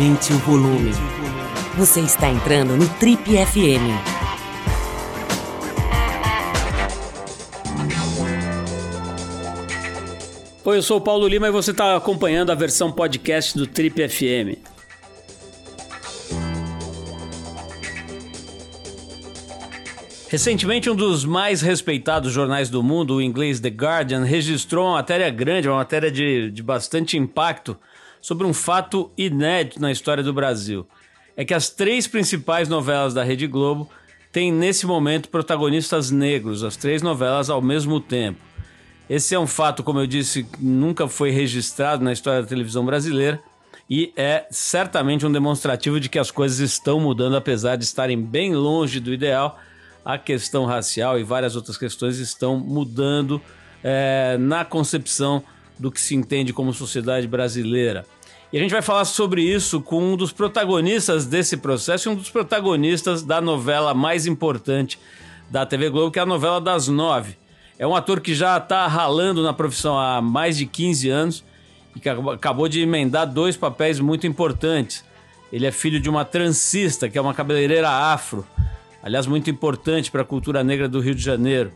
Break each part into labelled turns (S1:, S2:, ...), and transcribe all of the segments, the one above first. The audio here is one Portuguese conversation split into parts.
S1: Aumente o volume. Você está entrando no Trip FM.
S2: Oi, eu sou o Paulo Lima e você está acompanhando a versão podcast do Trip FM. Recentemente, um dos mais respeitados jornais do mundo, o inglês The Guardian, registrou uma matéria grande, uma matéria de, de bastante impacto, sobre um fato inédito na história do Brasil. É que as três principais novelas da Rede Globo têm, nesse momento, protagonistas negros, as três novelas ao mesmo tempo. Esse é um fato, como eu disse, nunca foi registrado na história da televisão brasileira e é certamente um demonstrativo de que as coisas estão mudando, apesar de estarem bem longe do ideal a questão racial e várias outras questões estão mudando é, na concepção do que se entende como sociedade brasileira. E a gente vai falar sobre isso com um dos protagonistas desse processo e um dos protagonistas da novela mais importante da TV Globo, que é a novela das nove. É um ator que já está ralando na profissão há mais de 15 anos e que acabou de emendar dois papéis muito importantes. Ele é filho de uma transista, que é uma cabeleireira afro aliás, muito importante para a cultura negra do Rio de Janeiro.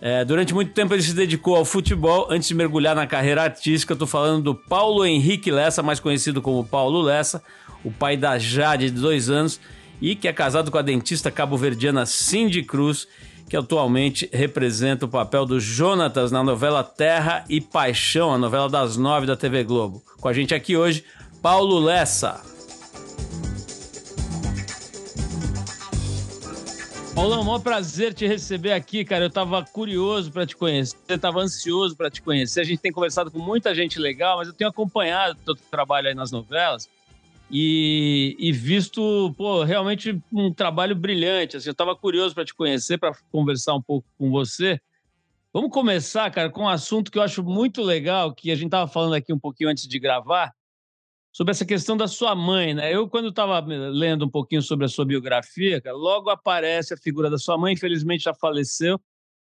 S2: É, durante muito tempo ele se dedicou ao futebol antes de mergulhar na carreira artística. Estou falando do Paulo Henrique Lessa, mais conhecido como Paulo Lessa, o pai da Jade, de dois anos, e que é casado com a dentista cabo-verdiana Cindy Cruz, que atualmente representa o papel do Jonatas na novela Terra e Paixão, a novela das nove da TV Globo. Com a gente aqui hoje, Paulo Lessa. Paulão, um prazer te receber aqui, cara. Eu tava curioso para te conhecer, tava ansioso para te conhecer. A gente tem conversado com muita gente legal, mas eu tenho acompanhado o teu trabalho aí nas novelas e, e visto, pô, realmente um trabalho brilhante. Assim, eu tava curioso para te conhecer, para conversar um pouco com você. Vamos começar, cara, com um assunto que eu acho muito legal, que a gente tava falando aqui um pouquinho antes de gravar, sobre essa questão da sua mãe, né? Eu, quando estava lendo um pouquinho sobre a sua biografia, logo aparece a figura da sua mãe, infelizmente já faleceu,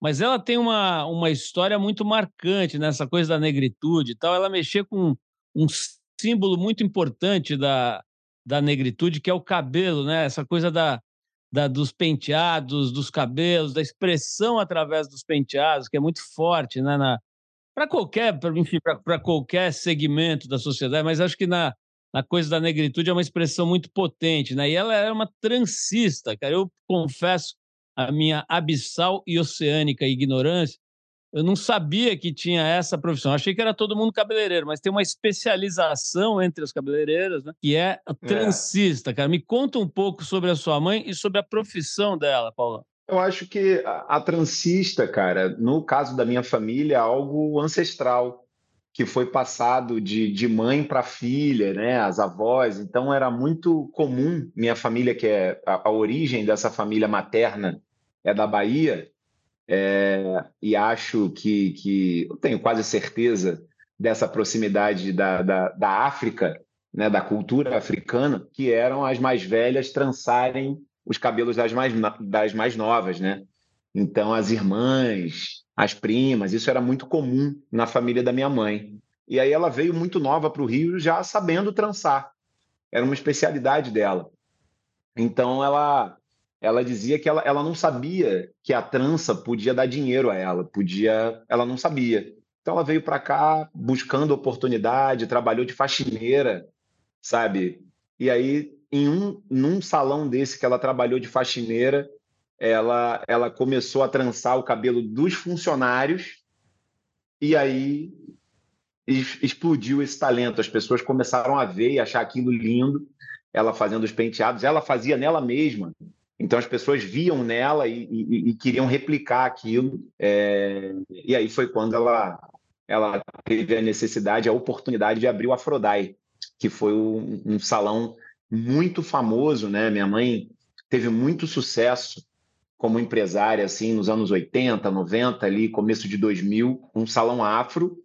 S2: mas ela tem uma, uma história muito marcante nessa coisa da negritude e tal. Ela mexia com um símbolo muito importante da, da negritude, que é o cabelo, né? Essa coisa da, da, dos penteados, dos cabelos, da expressão através dos penteados, que é muito forte né? na, para qualquer, enfim, para qualquer segmento da sociedade, mas acho que na, na coisa da negritude é uma expressão muito potente, né? E ela era uma transista, cara. Eu confesso a minha abissal e oceânica ignorância. Eu não sabia que tinha essa profissão. Achei que era todo mundo cabeleireiro, mas tem uma especialização entre as cabeleireiras, né? Que é a é. transista, é. cara. Me conta um pouco sobre a sua mãe e sobre a profissão dela, Paula.
S3: Eu acho que a, a transista, cara, no caso da minha família, é algo ancestral, que foi passado de, de mãe para filha, né? As avós. Então era muito comum, minha família, que é a, a origem dessa família materna é da Bahia, é, e acho que, que eu tenho quase certeza dessa proximidade da, da, da África, né, da cultura africana, que eram as mais velhas trançarem os cabelos das mais, das mais novas, né? Então, as irmãs, as primas, isso era muito comum na família da minha mãe. E aí ela veio muito nova para o Rio já sabendo trançar. Era uma especialidade dela. Então, ela ela dizia que ela, ela não sabia que a trança podia dar dinheiro a ela, podia, ela não sabia. Então ela veio para cá buscando oportunidade, trabalhou de faxineira, sabe? E aí em um num salão desse que ela trabalhou de faxineira, ela ela começou a trançar o cabelo dos funcionários e aí explodiu esse talento. As pessoas começaram a ver e achar aquilo lindo. Ela fazendo os penteados, ela fazia nela mesma. Então as pessoas viam nela e, e, e queriam replicar aquilo. É... E aí foi quando ela ela teve a necessidade, a oportunidade de abrir o Afrodai, que foi um, um salão muito famoso, né? Minha mãe teve muito sucesso como empresária assim nos anos 80, 90 ali, começo de 2000, um salão afro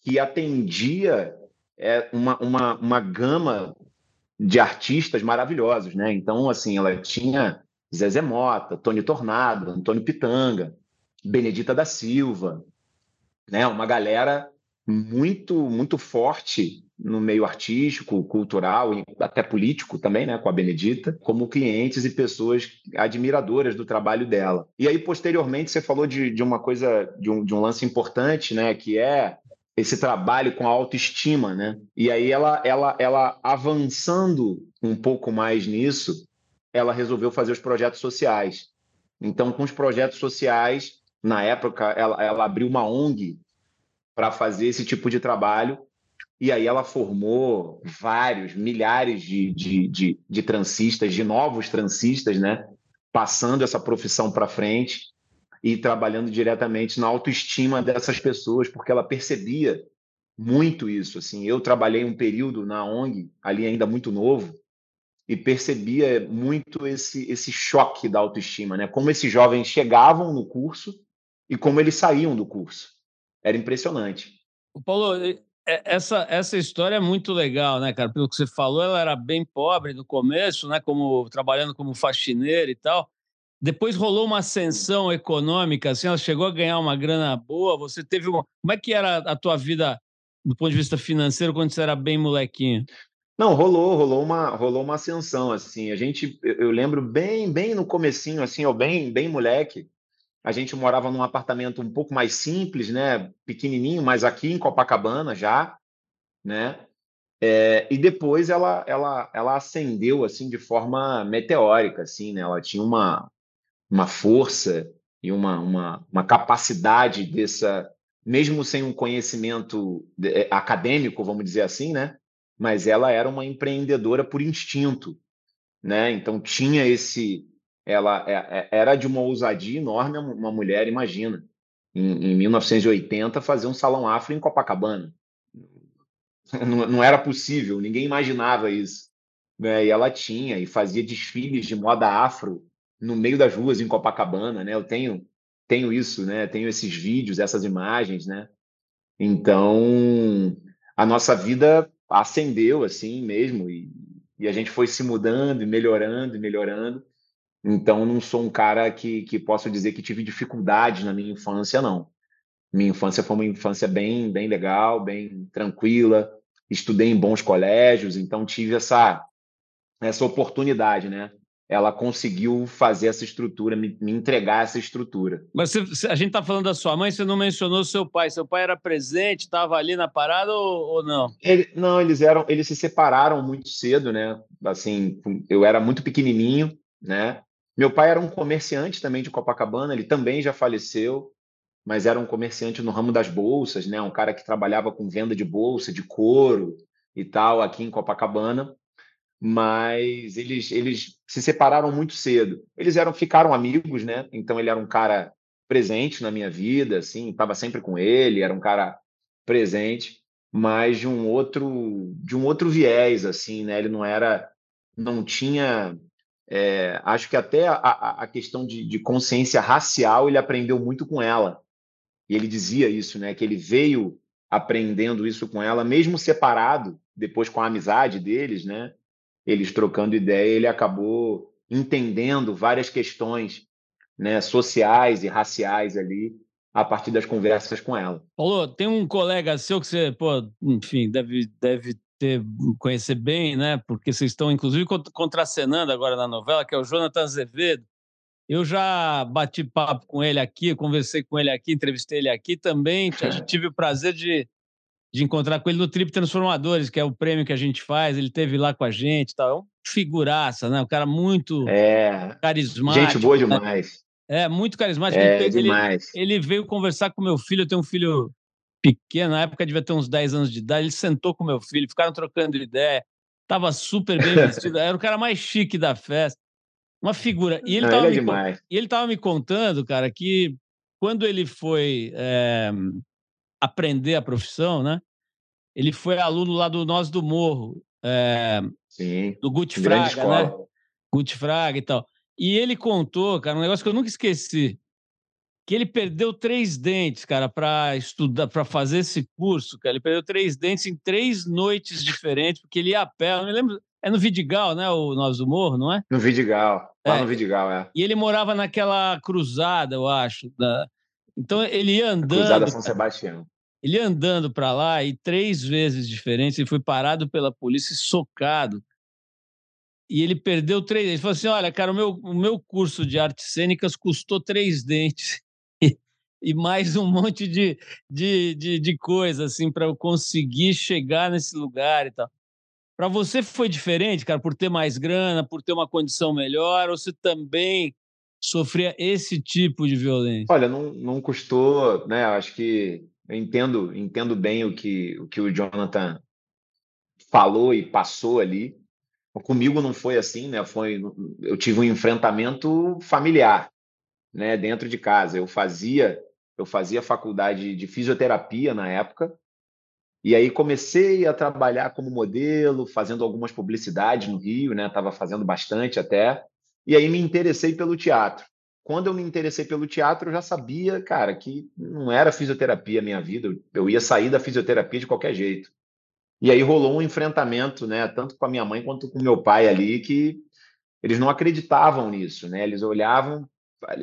S3: que atendia é, uma, uma, uma gama de artistas maravilhosos, né? Então, assim, ela tinha Zezé Mota, Tony Tornado, Antônio Pitanga, Benedita da Silva, né? Uma galera muito muito forte no meio artístico, cultural e até político também, né, com a Benedita, como clientes e pessoas admiradoras do trabalho dela. E aí, posteriormente, você falou de, de uma coisa, de um, de um lance importante, né, que é esse trabalho com a autoestima, né? E aí ela, ela, ela avançando um pouco mais nisso, ela resolveu fazer os projetos sociais. Então, com os projetos sociais, na época, ela, ela abriu uma ONG para fazer esse tipo de trabalho. E aí ela formou vários, milhares de, de, de, de transistas, de novos transistas, né? Passando essa profissão para frente e trabalhando diretamente na autoestima dessas pessoas, porque ela percebia muito isso. Assim, eu trabalhei um período na ONG, ali ainda muito novo, e percebia muito esse, esse choque da autoestima, né? Como esses jovens chegavam no curso e como eles saíam do curso. Era impressionante.
S2: O Paulo, essa, essa história é muito legal, né, cara? Pelo que você falou, ela era bem pobre no começo, né? Como trabalhando como faxineira e tal. Depois rolou uma ascensão econômica, assim, ela chegou a ganhar uma grana boa. Você teve uma. Como é que era a tua vida do ponto de vista financeiro quando você era bem molequinho?
S3: Não, rolou, rolou uma, rolou uma ascensão, assim. A gente, eu, eu lembro bem, bem no comecinho, assim, eu bem, bem moleque. A gente morava num apartamento um pouco mais simples, né, pequenininho, mas aqui em Copacabana já, né? É, e depois ela, ela, ela ascendeu assim de forma meteórica, assim, né? Ela tinha uma, uma força e uma, uma, uma capacidade dessa, mesmo sem um conhecimento é, acadêmico, vamos dizer assim, né? mas ela era uma empreendedora por instinto, né? Então tinha esse, ela é, é, era de uma ousadia enorme uma mulher, imagina, em, em 1980 fazer um salão afro em Copacabana, não, não era possível, ninguém imaginava isso, né? E ela tinha e fazia desfiles de moda afro no meio das ruas em Copacabana, né? Eu tenho tenho isso, né? Tenho esses vídeos, essas imagens, né? Então, a nossa vida acendeu assim mesmo e, e a gente foi se mudando e melhorando e melhorando. Então não sou um cara que, que posso dizer que tive dificuldade na minha infância não. Minha infância foi uma infância bem bem legal, bem tranquila. Estudei em bons colégios, então tive essa essa oportunidade, né? ela conseguiu fazer essa estrutura, me, me entregar essa estrutura.
S2: Mas você, a gente está falando da sua mãe, você não mencionou seu pai. Seu pai era presente, estava ali na parada ou, ou não?
S3: Ele, não, eles eram, eles se separaram muito cedo, né? Assim, eu era muito pequenininho, né? Meu pai era um comerciante também de Copacabana, ele também já faleceu, mas era um comerciante no ramo das bolsas, né? Um cara que trabalhava com venda de bolsa, de couro e tal, aqui em Copacabana mas eles, eles se separaram muito cedo. Eles eram ficaram amigos, né? Então ele era um cara presente na minha vida, assim, estava sempre com ele, era um cara presente, mas de um outro de um outro viés, assim, né? Ele não era, não tinha, é, acho que até a, a questão de, de consciência racial ele aprendeu muito com ela. E ele dizia isso, né? Que ele veio aprendendo isso com ela, mesmo separado, depois com a amizade deles, né? eles trocando ideia, ele acabou entendendo várias questões né, sociais e raciais ali a partir das conversas com ela.
S2: Paulo, tem um colega seu que você, pô, enfim, deve, deve ter conhecer bem, né? Porque vocês estão, inclusive, contracenando agora na novela, que é o Jonathan Azevedo. Eu já bati papo com ele aqui, conversei com ele aqui, entrevistei ele aqui também. Tive o prazer de de encontrar com ele no Trip Transformadores, que é o prêmio que a gente faz. Ele teve lá com a gente, tal. É um figuraça, né? Um cara muito é, carismático.
S3: Gente boa né? demais.
S2: É, muito carismático.
S3: É, ele, demais.
S2: Ele, ele, veio conversar com meu filho. Eu tenho um filho pequeno, na época devia ter uns 10 anos de idade. Ele sentou com meu filho, ficaram trocando ideia. Tava super bem vestido. Era o cara mais chique da festa. Uma figura. E ele, Não, tava, ele é me, demais. E ele tava me contando, cara, que quando ele foi é, aprender a profissão, né? Ele foi aluno lá do Nós do Morro, é,
S3: Sim,
S2: do Guti Fraga, né? Guti Fraga e tal. E ele contou, cara, um negócio que eu nunca esqueci, que ele perdeu três dentes, cara, para estudar, para fazer esse curso, cara. Ele perdeu três dentes em três noites diferentes, porque ele ia a pé. Eu me lembro. É no Vidigal, né? O Nós do Morro, não é?
S3: No Vidigal. Lá é, no Vidigal, é.
S2: E ele morava naquela cruzada, eu acho. Da... Então ele ia andando.
S3: Cruzada São Sebastião.
S2: Ele andando para lá e três vezes diferentes, ele foi parado pela polícia e socado. E ele perdeu três. Ele falou assim: Olha, cara, o meu, o meu curso de artes cênicas custou três dentes e, mais um monte de, de, de, de coisa, assim, para eu conseguir chegar nesse lugar e tal. Para você foi diferente, cara, por ter mais grana, por ter uma condição melhor, ou você também sofria esse tipo de violência?
S3: Olha, não, não custou, né? Acho que eu entendo, entendo bem o que, o que o Jonathan falou e passou ali. Comigo não foi assim, né? Foi, eu tive um enfrentamento familiar, né? Dentro de casa. Eu fazia, eu fazia faculdade de fisioterapia na época e aí comecei a trabalhar como modelo, fazendo algumas publicidades no Rio, né? Estava fazendo bastante até. E aí me interessei pelo teatro. Quando eu me interessei pelo teatro, eu já sabia, cara, que não era fisioterapia a minha vida. Eu ia sair da fisioterapia de qualquer jeito. E aí rolou um enfrentamento, né? Tanto com a minha mãe quanto com meu pai ali, que eles não acreditavam nisso, né? Eles olhavam,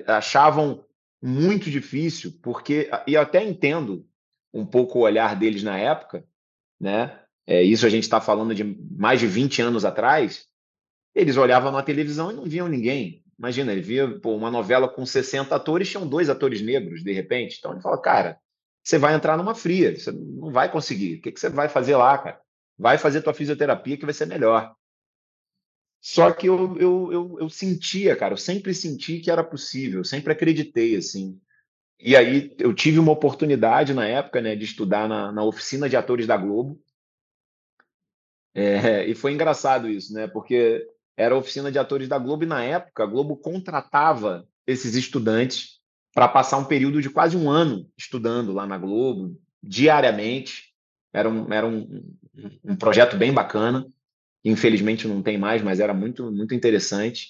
S3: achavam muito difícil, porque e eu até entendo um pouco o olhar deles na época, né? É, isso a gente está falando de mais de 20 anos atrás. Eles olhavam na televisão e não viam ninguém. Imagina, ele via pô, uma novela com 60 atores, tinham dois atores negros, de repente. Então ele fala, cara, você vai entrar numa fria, você não vai conseguir. O que, que você vai fazer lá, cara? Vai fazer tua fisioterapia que vai ser melhor. Só que eu, eu, eu, eu sentia, cara, eu sempre senti que era possível, sempre acreditei, assim. E aí eu tive uma oportunidade na época, né, de estudar na, na oficina de atores da Globo. É, e foi engraçado isso, né, porque era a oficina de atores da Globo e na época a Globo contratava esses estudantes para passar um período de quase um ano estudando lá na Globo, diariamente. Era um, era um, um projeto bem bacana. Infelizmente não tem mais, mas era muito, muito interessante.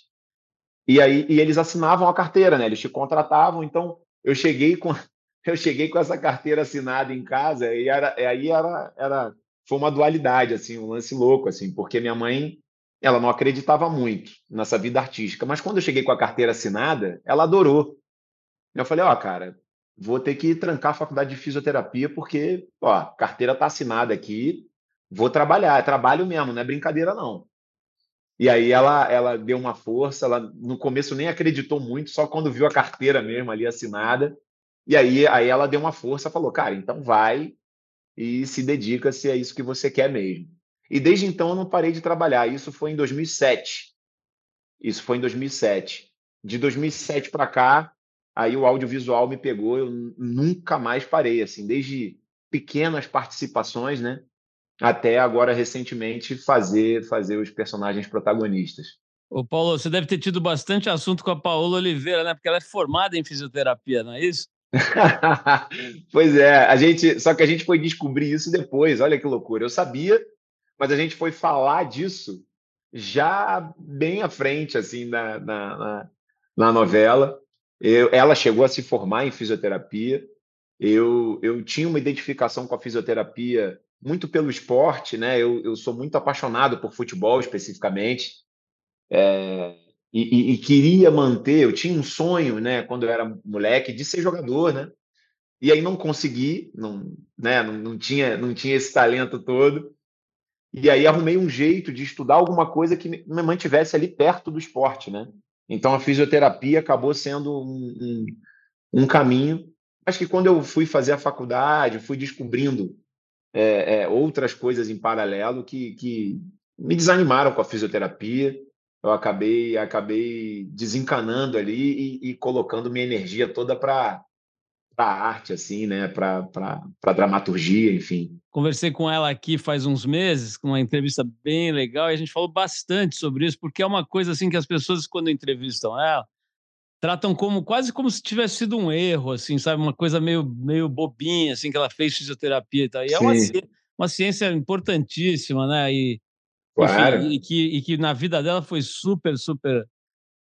S3: E aí e eles assinavam a carteira, né? Eles te contratavam, então eu cheguei com eu cheguei com essa carteira assinada em casa e era, aí era, era foi uma dualidade assim, um lance louco assim, porque minha mãe ela não acreditava muito nessa vida artística, mas quando eu cheguei com a carteira assinada, ela adorou. Eu falei, ó, oh, cara, vou ter que trancar a faculdade de fisioterapia porque, ó, carteira tá assinada aqui, vou trabalhar, é trabalho mesmo, não é brincadeira não. E aí ela, ela deu uma força, ela no começo nem acreditou muito, só quando viu a carteira mesmo ali assinada. E aí, aí ela deu uma força, falou, cara, então vai e se dedica se é isso que você quer mesmo. E desde então eu não parei de trabalhar. Isso foi em 2007. Isso foi em 2007. De 2007 para cá, aí o audiovisual me pegou, eu nunca mais parei, assim, desde pequenas participações, né? Até agora recentemente fazer fazer os personagens protagonistas.
S2: Ô Paulo, você deve ter tido bastante assunto com a Paola Oliveira, né? Porque ela é formada em fisioterapia, não é isso?
S3: pois é, a gente, só que a gente foi descobrir isso depois. Olha que loucura. Eu sabia, mas a gente foi falar disso já bem à frente, assim, na, na, na, na novela. Eu, ela chegou a se formar em fisioterapia. Eu, eu tinha uma identificação com a fisioterapia muito pelo esporte, né? Eu, eu sou muito apaixonado por futebol especificamente. É, e, e, e, queria manter, eu tinha um sonho, né, quando eu era moleque, de ser jogador, né? E aí não consegui, não, né, não, não, tinha, não tinha esse talento todo. E aí arrumei um jeito de estudar alguma coisa que me mantivesse ali perto do esporte, né? Então a fisioterapia acabou sendo um, um, um caminho. Acho que quando eu fui fazer a faculdade, fui descobrindo é, é, outras coisas em paralelo que, que me desanimaram com a fisioterapia. Eu acabei, acabei desencanando ali e, e colocando minha energia toda para a arte, assim, né? Para dramaturgia, enfim.
S2: Conversei com ela aqui faz uns meses, com uma entrevista bem legal, e a gente falou bastante sobre isso, porque é uma coisa assim que as pessoas, quando entrevistam ela, tratam como quase como se tivesse sido um erro, assim, sabe? Uma coisa meio, meio bobinha, assim, que ela fez fisioterapia e tal. E é uma, uma ciência importantíssima, né? E,
S3: claro.
S2: enfim, e, que, e que na vida dela foi super, super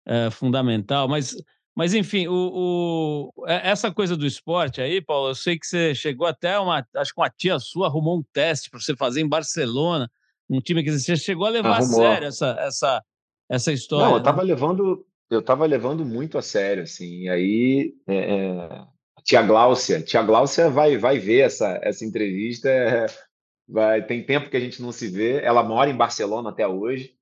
S2: é, fundamental. Mas, mas enfim, o, o, essa coisa do esporte aí, Paulo, eu sei que você chegou até uma. Acho que uma tia sua arrumou um teste para você fazer em Barcelona, um time que você chegou a levar Arrumou. a sério essa, essa, essa história. Não,
S3: eu estava né? levando eu estava levando muito a sério, assim, e aí é, é, tia Gláucia. Tia Gláucia vai, vai ver essa, essa entrevista. É, vai, tem tempo que a gente não se vê. Ela mora em Barcelona até hoje.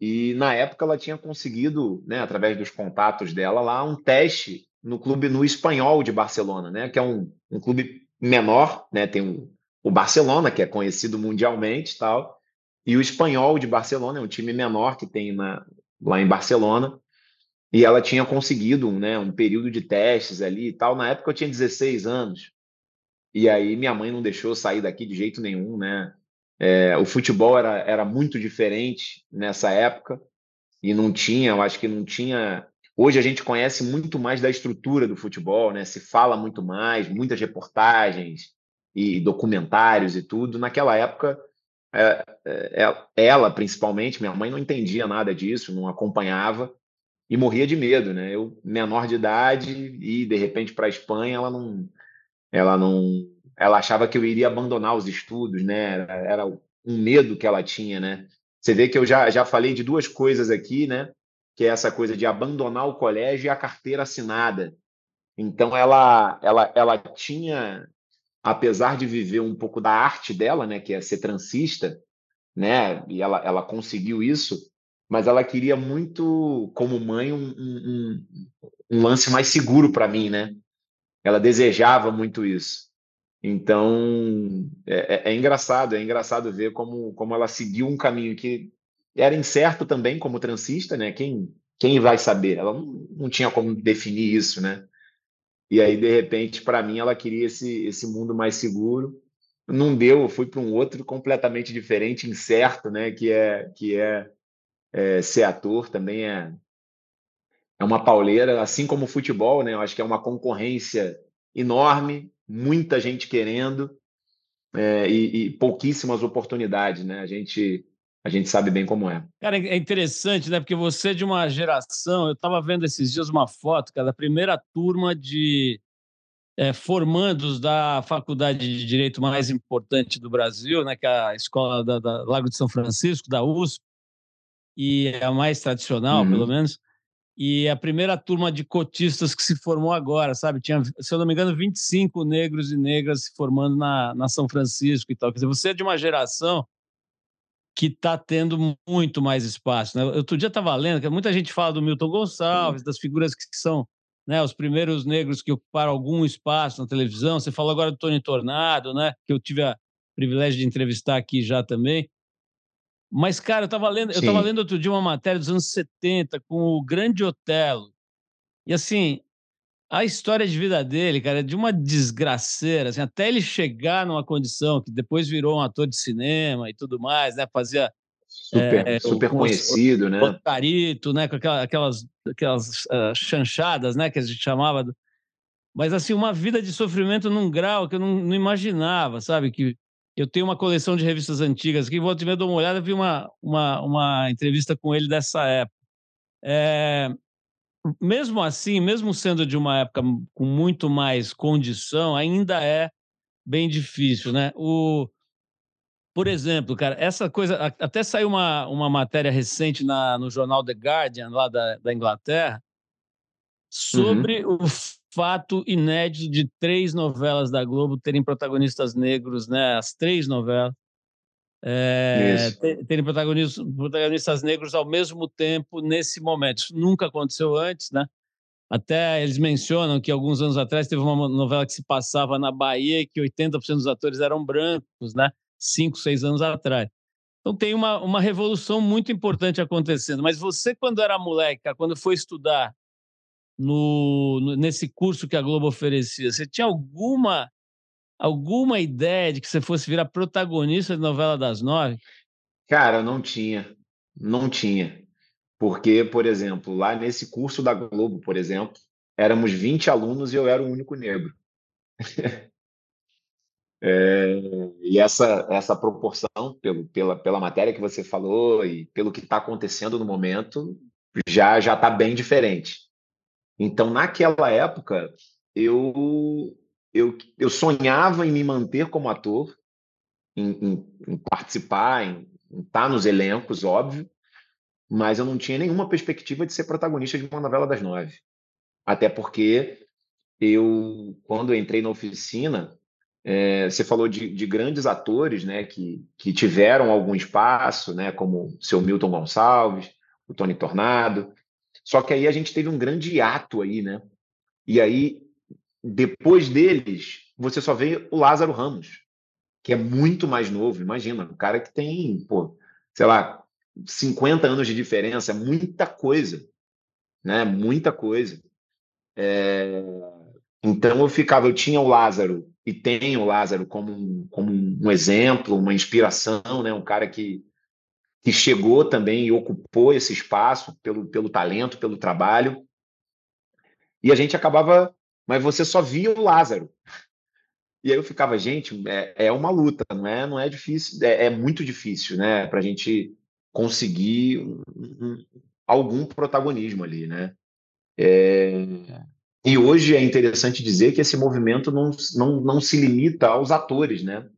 S3: E na época ela tinha conseguido, né, através dos contatos dela lá, um teste no clube no espanhol de Barcelona, né, que é um, um clube menor, né, tem um, o Barcelona que é conhecido mundialmente, tal, e o espanhol de Barcelona é um time menor que tem na, lá em Barcelona. E ela tinha conseguido né, um período de testes ali e tal. Na época eu tinha 16 anos. E aí minha mãe não deixou sair daqui de jeito nenhum, né? É, o futebol era, era muito diferente nessa época e não tinha, eu acho que não tinha. Hoje a gente conhece muito mais da estrutura do futebol, né? Se fala muito mais, muitas reportagens e documentários e tudo. Naquela época, é, é, ela principalmente, minha mãe não entendia nada disso, não acompanhava e morria de medo, né? Eu menor de idade e de repente para a Espanha, ela não, ela não, ela achava que eu iria abandonar os estudos, né? Era, era um medo que ela tinha, né? Você vê que eu já, já falei de duas coisas aqui, né? Que é essa coisa de abandonar o colégio e a carteira assinada. Então ela, ela, ela tinha, apesar de viver um pouco da arte dela, né? Que é ser transista, né? E ela, ela conseguiu isso mas ela queria muito, como mãe, um, um, um lance mais seguro para mim, né? Ela desejava muito isso. Então, é, é, é, engraçado, é engraçado ver como, como ela seguiu um caminho que era incerto também como transista, né? Quem, quem vai saber? Ela não, tinha como definir isso, né? E aí, de repente, para mim, ela queria esse, esse mundo mais seguro. Não deu, eu fui para um outro completamente diferente, incerto, né? Que é, que é é, ser ator também é, é uma pauleira, assim como o futebol, né? Eu acho que é uma concorrência enorme, muita gente querendo é, e, e, pouquíssimas oportunidades, né? A gente a gente sabe bem como é.
S2: Cara, é interessante, né? Porque você é de uma geração, eu estava vendo esses dias uma foto, cara, da primeira turma de é, formandos da faculdade de direito mais importante do Brasil, né? Que é a escola da, da Lago de São Francisco, da USP e é a mais tradicional, uhum. pelo menos. E a primeira turma de cotistas que se formou agora, sabe? Tinha, se eu não me engano, 25 negros e negras se formando na, na São Francisco e tal. Quer dizer, você é de uma geração que está tendo muito mais espaço. Né? Outro dia estava lendo que muita gente fala do Milton Gonçalves, das figuras que são né, os primeiros negros que ocuparam algum espaço na televisão. Você falou agora do Tony Tornado, né, que eu tive o privilégio de entrevistar aqui já também. Mas, cara, eu estava lendo, eu tava lendo outro dia uma matéria dos anos 70 com o Grande Otelo. E assim, a história de vida dele, cara, é de uma desgraceira, assim, até ele chegar numa condição que depois virou um ator de cinema e tudo mais, né? Fazia
S3: super, é, super o, conhecido, o, né?
S2: O Carito, né? Com aquelas, aquelas uh, chanchadas, né? Que a gente chamava. Mas assim, uma vida de sofrimento num grau que eu não, não imaginava, sabe? Que eu tenho uma coleção de revistas antigas aqui, vou te ver, dou uma olhada, vi uma, uma, uma entrevista com ele dessa época. É, mesmo assim, mesmo sendo de uma época com muito mais condição, ainda é bem difícil, né? O, por exemplo, cara, essa coisa. Até saiu uma, uma matéria recente na, no jornal The Guardian, lá da, da Inglaterra, sobre uhum. o fato inédito de três novelas da Globo terem protagonistas negros, né? As três novelas. É, terem protagonistas, protagonistas negros ao mesmo tempo nesse momento. Isso nunca aconteceu antes, né? Até eles mencionam que alguns anos atrás teve uma novela que se passava na Bahia e que 80% dos atores eram brancos, né? Cinco, seis anos atrás. Então tem uma, uma revolução muito importante acontecendo. Mas você, quando era moleque, quando foi estudar no, nesse curso que a Globo oferecia? Você tinha alguma alguma ideia de que você fosse virar protagonista de novela das nove?
S3: Cara, não tinha, não tinha. Porque, por exemplo, lá nesse curso da Globo, por exemplo, éramos 20 alunos e eu era o único negro. é, e essa, essa proporção, pelo, pela, pela matéria que você falou e pelo que está acontecendo no momento, já já está bem diferente. Então, naquela época, eu, eu, eu sonhava em me manter como ator, em, em, em participar, em, em estar nos elencos, óbvio, mas eu não tinha nenhuma perspectiva de ser protagonista de uma novela das nove. Até porque eu, quando eu entrei na oficina, é, você falou de, de, grandes atores, né, que, que tiveram algum espaço, né, como o seu Milton Gonçalves, o Tony Tornado. Só que aí a gente teve um grande hiato aí, né? E aí, depois deles, você só vê o Lázaro Ramos, que é muito mais novo. Imagina, um cara que tem, pô, sei lá, 50 anos de diferença, muita coisa, né? Muita coisa. É... Então eu ficava, eu tinha o Lázaro e tenho o Lázaro como um, como um exemplo, uma inspiração, né? Um cara que, que chegou também e ocupou esse espaço pelo, pelo talento, pelo trabalho. E a gente acabava, mas você só via o Lázaro. E aí eu ficava, gente, é, é uma luta, não é, não é difícil, é, é muito difícil, né? Para a gente conseguir um, um, algum protagonismo ali, né? É... E hoje é interessante dizer que esse movimento não, não, não se limita aos atores, né?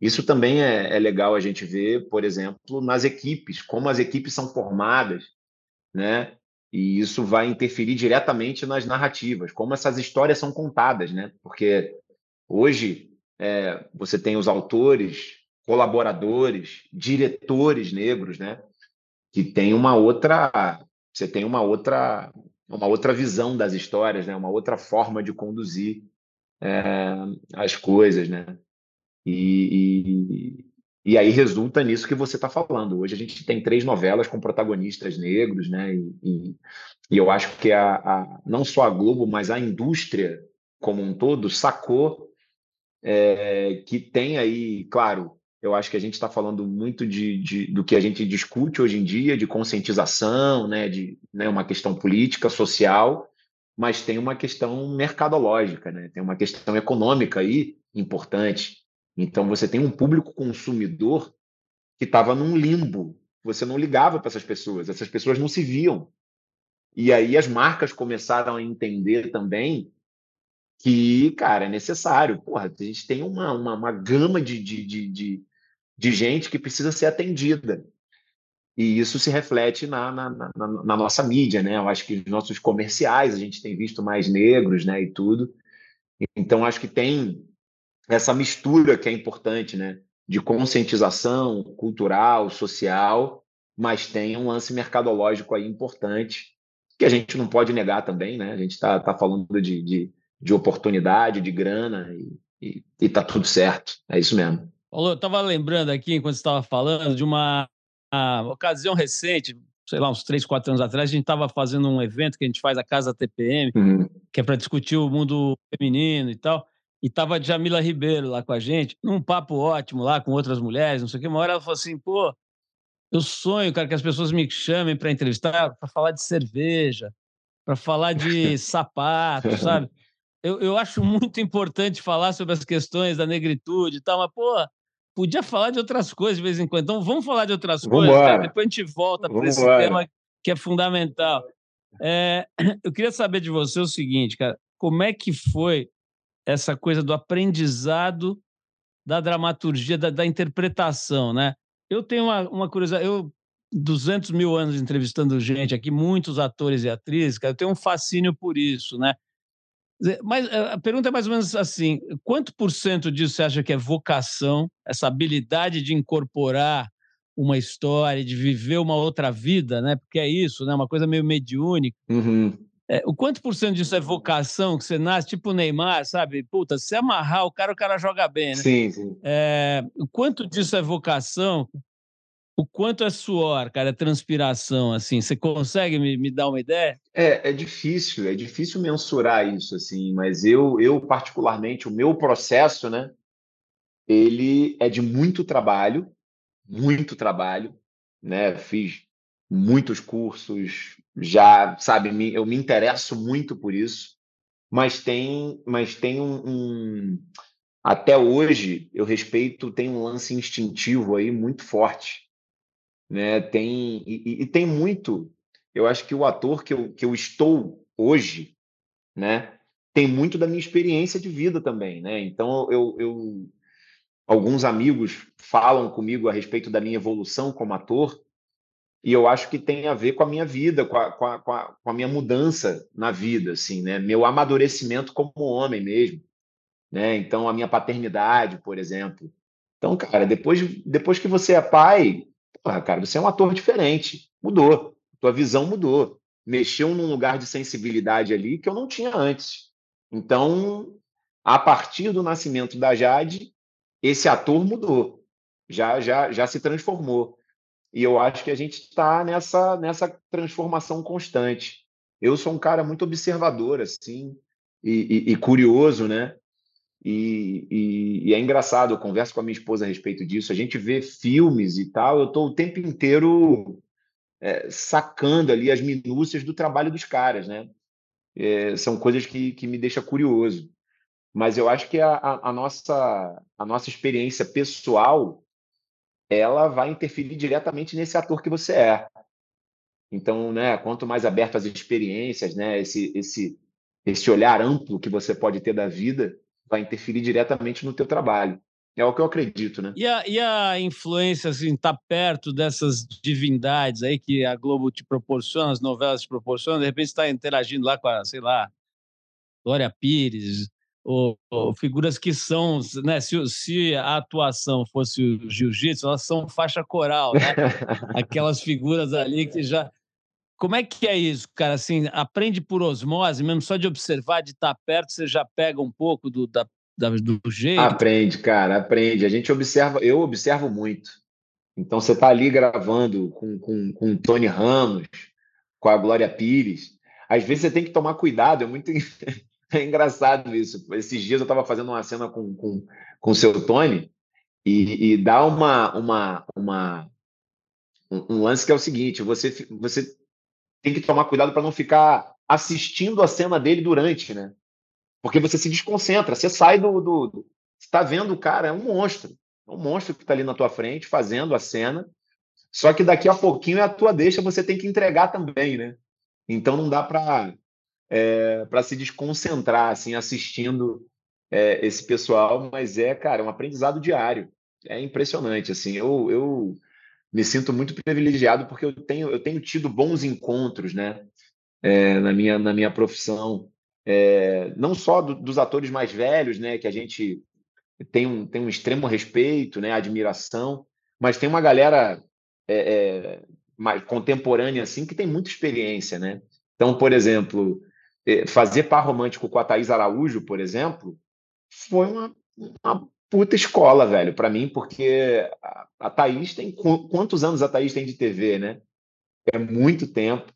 S3: Isso também é, é legal a gente ver, por exemplo, nas equipes, como as equipes são formadas, né? E isso vai interferir diretamente nas narrativas, como essas histórias são contadas, né? Porque hoje é, você tem os autores, colaboradores, diretores negros, né? Que tem uma outra, você tem uma outra, uma outra visão das histórias, né? Uma outra forma de conduzir é, as coisas, né? E, e, e, aí resulta nisso que você está falando. Hoje a gente tem três novelas com protagonistas negros, né? E, e, eu acho que a, a, não só a Globo, mas a indústria como um todo sacou é, que tem aí, claro, eu acho que a gente está falando muito de, de, do que a gente discute hoje em dia, de conscientização, né, de né, uma questão política, social, mas tem uma questão mercadológica, né, tem uma questão econômica aí importante. Então, você tem um público consumidor que estava num limbo. Você não ligava para essas pessoas, essas pessoas não se viam. E aí as marcas começaram a entender também que, cara, é necessário. Porra, a gente tem uma, uma, uma gama de, de, de, de, de gente que precisa ser atendida. E isso se reflete na, na, na, na, nossa mídia, né? Eu acho que os nossos comerciais a gente tem visto mais negros, né? E tudo. Então, acho que tem essa mistura que é importante, né? De conscientização cultural, social, mas tem um lance mercadológico aí importante, que a gente não pode negar também, né? A gente está tá falando de, de, de, oportunidade, de grana, e, e, e tá tudo certo. É isso mesmo.
S2: Paulo, eu estava lembrando aqui, enquanto você estava falando, de uma, uma, ocasião recente, sei lá, uns três, quatro anos atrás, a gente estava fazendo um evento que a gente faz a Casa TPM, uhum. que é para discutir o mundo feminino e tal. E tava a Jamila Ribeiro lá com a gente, num papo ótimo lá com outras mulheres, não sei o que. Uma hora ela falou assim: pô, eu sonho, cara, que as pessoas me chamem para entrevistar, para falar de cerveja, para falar de sapato, sabe? Eu, eu acho muito importante falar sobre as questões da negritude e tal, mas, pô, podia falar de outras coisas de vez em quando. Então, vamos falar de outras Vambora. coisas, cara. depois a gente volta para esse tema que é fundamental. É, eu queria saber de você o seguinte, cara, como é que foi essa coisa do aprendizado da dramaturgia, da, da interpretação, né? Eu tenho uma, uma curiosidade, eu 200 mil anos entrevistando gente aqui, muitos atores e atrizes, cara, eu tenho um fascínio por isso, né? Mas eh, a pergunta é mais ou menos assim: quanto por cento disso você acha que é vocação, essa habilidade de incorporar uma história, de viver uma outra vida, né? Porque é isso, né? Uma coisa meio mediúnica. Uhum. É, o quanto por cento disso é vocação, que você nasce tipo o Neymar, sabe? Puta, se amarrar o cara, o cara joga bem, né?
S3: Sim, sim.
S2: É, o quanto disso é vocação, o quanto é suor, cara, é transpiração, assim? Você consegue me, me dar uma ideia?
S3: É, é difícil, é difícil mensurar isso, assim, mas eu, eu particularmente, o meu processo, né? Ele é de muito trabalho, muito trabalho, né? Fiz muitos cursos, já, sabe, eu me interesso muito por isso, mas tem, mas tem um, um, até hoje eu respeito, tem um lance instintivo aí muito forte, né? Tem e, e tem muito, eu acho que o ator que eu, que eu estou hoje, né? Tem muito da minha experiência de vida também, né? Então eu, eu alguns amigos falam comigo a respeito da minha evolução como ator e eu acho que tem a ver com a minha vida, com a, com a, com a minha mudança na vida, assim, né? Meu amadurecimento como homem mesmo, né? Então, a minha paternidade, por exemplo. Então, cara, depois, depois que você é pai, porra, cara, você é um ator diferente. Mudou. Tua visão mudou. Mexeu num lugar de sensibilidade ali que eu não tinha antes. Então, a partir do nascimento da Jade, esse ator mudou. Já, já, já se transformou. E eu acho que a gente está nessa, nessa transformação constante. Eu sou um cara muito observador, assim, e, e, e curioso, né? E, e, é engraçado, eu converso com a minha esposa a respeito disso. A gente vê filmes e tal, eu estou o tempo inteiro é, sacando ali as minúcias do trabalho dos caras, né? É, são coisas que, que me deixam curioso. Mas eu acho que a, a, a, nossa, a nossa experiência pessoal ela vai interferir diretamente nesse ator que você é. Então, né, quanto mais aberto às experiências, né, esse, esse, esse olhar amplo que você pode ter da vida, vai interferir diretamente no teu trabalho. É o que eu acredito, né?
S2: E a, e a influência, assim, tá perto dessas divindades aí que a Globo te proporciona, as novelas te proporcionam, de repente está interagindo lá com a, sei lá, Glória Pires, ou, ou, figuras que são, né? Se, se a atuação fosse o jiu-jitsu, elas são faixa coral, né? Aquelas figuras ali que já. Como é que é isso, cara? Assim, aprende por osmose, mesmo só de observar, de estar perto, você já pega um pouco do, da, da, do jeito?
S3: Aprende, cara, aprende. A gente observa, eu observo muito. Então, você está ali gravando com, com, com o Tony Ramos, com a Glória Pires. Às vezes você tem que tomar cuidado, é muito. É engraçado isso. Esses dias eu estava fazendo uma cena com, com, com o seu Tony e, e dá uma, uma, uma, um, lance que é o seguinte: você, você tem que tomar cuidado para não ficar assistindo a cena dele durante, né? Porque você se desconcentra, você sai do. do, do você está vendo o cara, é um monstro. É um monstro que está ali na tua frente, fazendo a cena. Só que daqui a pouquinho é a tua deixa, você tem que entregar também, né? Então não dá para é, para se desconcentrar assim assistindo é, esse pessoal, mas é, cara, um aprendizado diário. É impressionante, assim. Eu, eu me sinto muito privilegiado porque eu tenho, eu tenho tido bons encontros, né, é, na minha na minha profissão, é, não só do, dos atores mais velhos, né, que a gente tem um, tem um extremo respeito, né, admiração, mas tem uma galera é, é, mais contemporânea assim que tem muita experiência, né? Então, por exemplo, é, fazer par romântico com a Thaís Araújo, por exemplo, foi uma, uma puta escola, velho, para mim, porque a, a Thaís tem. Quantos anos a Thaís tem de TV, né? É muito tempo.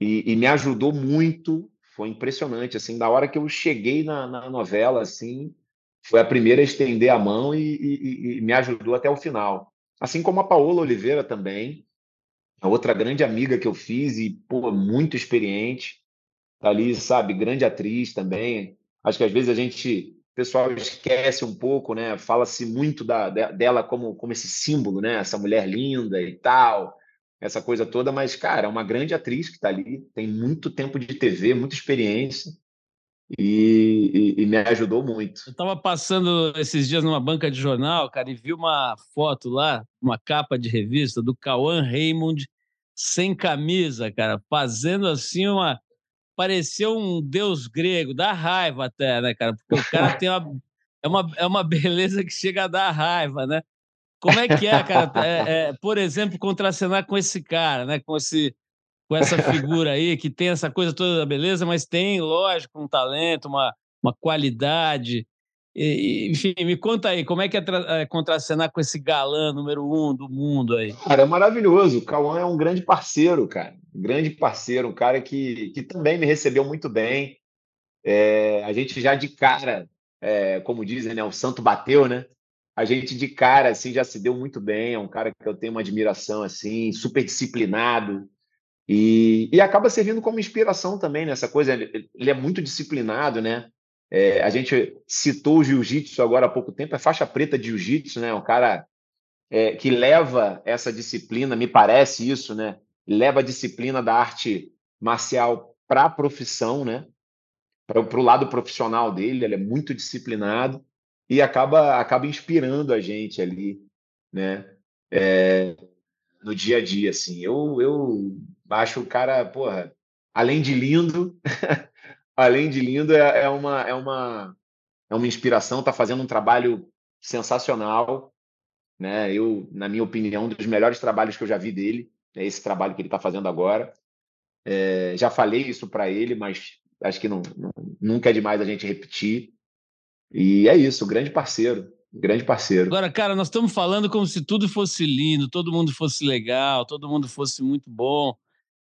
S3: E, e me ajudou muito. Foi impressionante, assim, da hora que eu cheguei na, na novela, assim, foi a primeira a estender a mão e, e, e, me ajudou até o final. Assim como a Paola Oliveira também, a outra grande amiga que eu fiz e, pô, muito experiente. Tá ali, sabe, grande atriz também. Acho que às vezes a gente, o pessoal esquece um pouco, né? Fala-se muito da, dela como, como esse símbolo, né? Essa mulher linda e tal, essa coisa toda, mas, cara, é uma grande atriz que está ali, tem muito tempo de TV, muita experiência. E, e, e, me ajudou muito.
S2: Eu estava passando esses dias numa banca de jornal, cara, e vi uma foto lá, uma capa de revista do Cauã Raymond sem camisa, cara, fazendo assim uma pareceu um deus grego, dá raiva até, né, cara? Porque o cara tem uma, é, uma, é uma beleza que chega a dar raiva, né? Como é que é, cara? É, é, por exemplo, contracenar com esse cara, né? Com, esse, com essa figura aí, que tem essa coisa toda da beleza, mas tem, lógico, um talento, uma, uma qualidade. E, enfim, me conta aí, como é que é, é contracenar com esse galã número um do mundo aí?
S3: Cara, é maravilhoso. O Cauã é um grande parceiro, cara. Um grande parceiro, um cara que, que também me recebeu muito bem. É, a gente já de cara, é, como dizem, né, o santo bateu, né? A gente de cara, assim, já se deu muito bem. É um cara que eu tenho uma admiração, assim, super disciplinado. E, e acaba servindo como inspiração também nessa coisa. Ele, ele é muito disciplinado, né? É, a gente citou o jiu-jitsu agora há pouco tempo, é faixa preta de jiu-jitsu, né? Um cara é, que leva essa disciplina, me parece isso, né? Leva a disciplina da arte marcial para a profissão, né? Para o lado profissional dele, ele é muito disciplinado e acaba acaba inspirando a gente ali, né? É, no dia a dia, assim. Eu, eu acho o cara, porra, além de lindo, além de lindo, é, é, uma, é, uma, é uma inspiração, está fazendo um trabalho sensacional. Né? Eu, na minha opinião, um dos melhores trabalhos que eu já vi dele, é esse trabalho que ele está fazendo agora. É, já falei isso para ele, mas acho que não, não, nunca é demais a gente repetir. E é isso, grande parceiro, grande parceiro.
S2: Agora, cara, nós estamos falando como se tudo fosse lindo, todo mundo fosse legal, todo mundo fosse muito bom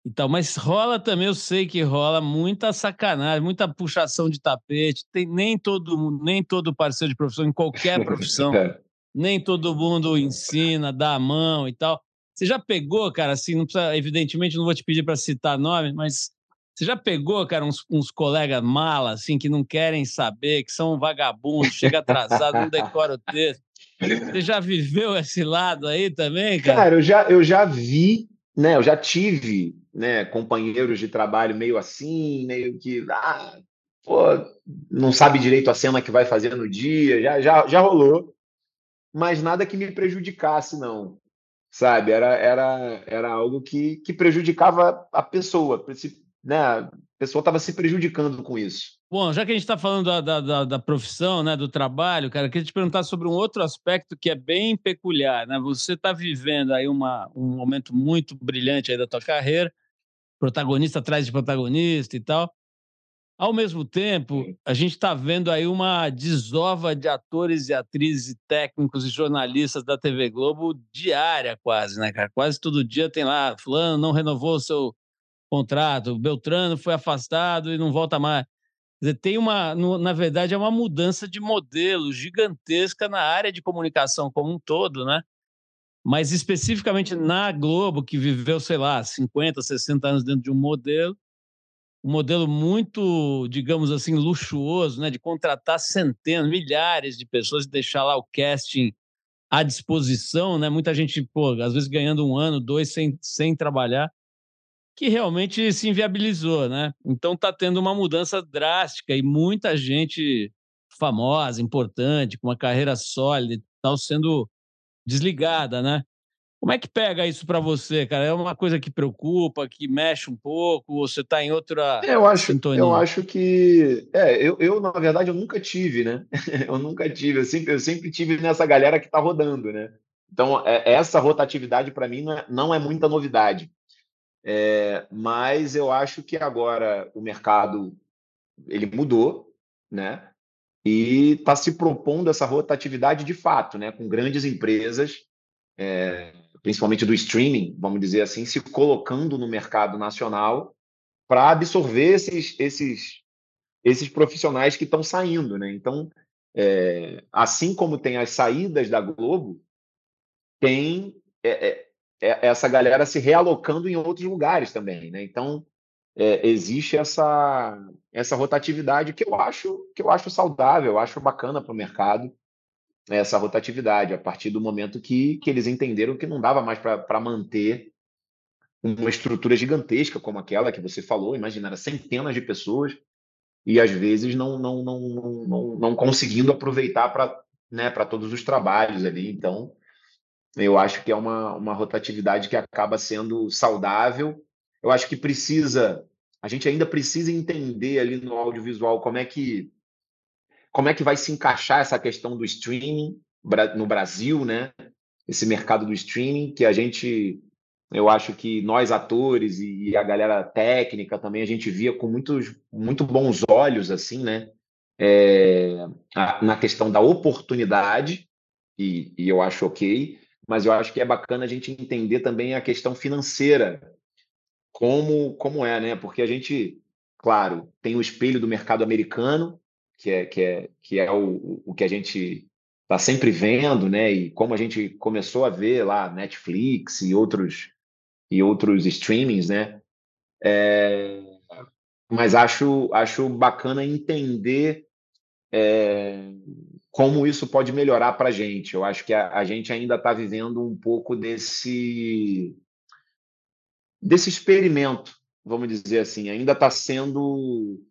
S2: e tal, mas rola também, eu sei que rola muita sacanagem, muita puxação de tapete. Tem nem todo nem todo parceiro de profissão em qualquer profissão, é. nem todo mundo ensina, dá a mão e tal. Você já pegou, cara, assim, não precisa, evidentemente não vou te pedir para citar nome, mas você já pegou, cara, uns, uns colegas malas, assim, que não querem saber, que são vagabundos, chega atrasado, não decora o texto. Você já viveu esse lado aí também, cara?
S3: Cara, eu já, eu já vi, né? Eu já tive né, companheiros de trabalho meio assim, meio que ah, pô, não sabe direito a cena que vai fazer no dia, já, já, já rolou, mas nada que me prejudicasse, não. Sabe? Era, era, era algo que, que prejudicava a pessoa, né? A pessoa estava se prejudicando com isso.
S2: Bom, já que a gente está falando da, da, da, profissão, né, do trabalho, cara, queria te perguntar sobre um outro aspecto que é bem peculiar, né? Você está vivendo aí uma, um momento muito brilhante aí da tua carreira, protagonista atrás de protagonista e tal. Ao mesmo tempo, a gente está vendo aí uma desova de atores e atrizes, técnicos e jornalistas da TV Globo diária, quase, né, cara? Quase todo dia tem lá, fulano não renovou o seu contrato, Beltrano foi afastado e não volta mais. Quer dizer, tem uma, na verdade, é uma mudança de modelo gigantesca na área de comunicação como um todo, né? Mas especificamente na Globo, que viveu, sei lá, 50, 60 anos dentro de um modelo, um modelo muito, digamos assim, luxuoso, né? De contratar centenas, milhares de pessoas e deixar lá o casting à disposição, né? Muita gente, pô, às vezes ganhando um ano, dois sem, sem trabalhar que realmente se inviabilizou, né? Então está tendo uma mudança drástica e muita gente famosa, importante, com uma carreira sólida, tal sendo desligada, né? Como é que pega isso para você, cara? É uma coisa que preocupa, que mexe um pouco, ou você está em outra
S3: eu acho, sintonia? Eu acho que... É, eu, eu, na verdade, eu nunca tive, né? eu nunca tive. Eu sempre, eu sempre tive nessa galera que está rodando, né? Então, é, essa rotatividade, para mim, não é, não é muita novidade. É, mas eu acho que agora o mercado ele mudou, né? E está se propondo essa rotatividade de fato, né? Com grandes empresas, é, principalmente do streaming, vamos dizer assim, se colocando no mercado nacional para absorver esses, esses, esses profissionais que estão saindo, né? Então, é, assim como tem as saídas da Globo, tem é, é é, essa galera se realocando em outros lugares também, né? Então é, existe essa essa rotatividade que eu acho que eu acho saudável, eu acho bacana para o mercado essa rotatividade a partir do momento que, que eles entenderam que não dava mais para manter uma estrutura gigantesca como aquela que você falou, imagina, centenas de pessoas e às vezes não não não não, não conseguindo aproveitar para né, para todos os trabalhos ali. Então, eu acho que é uma, uma rotatividade que acaba sendo saudável. Eu acho que precisa, a gente ainda precisa entender ali no audiovisual como é que como é que vai se encaixar essa questão do streaming no Brasil, né? Esse mercado do streaming que a gente, eu acho que nós atores e a galera técnica também a gente via com muitos muito bons olhos assim, né? É, na questão da oportunidade e, e eu acho ok, mas eu acho que é bacana a gente entender também a questão financeira, como, como é, né? Porque a gente, claro, tem o espelho do mercado americano, que é, que é, que é o, o que a gente está sempre vendo, né? E como a gente começou a ver lá Netflix e outros e outros streamings, né? É, mas acho acho bacana entender é, como isso pode melhorar para a gente. Eu acho que a, a gente ainda está vivendo um pouco desse, desse experimento, vamos dizer assim. Ainda está sendo.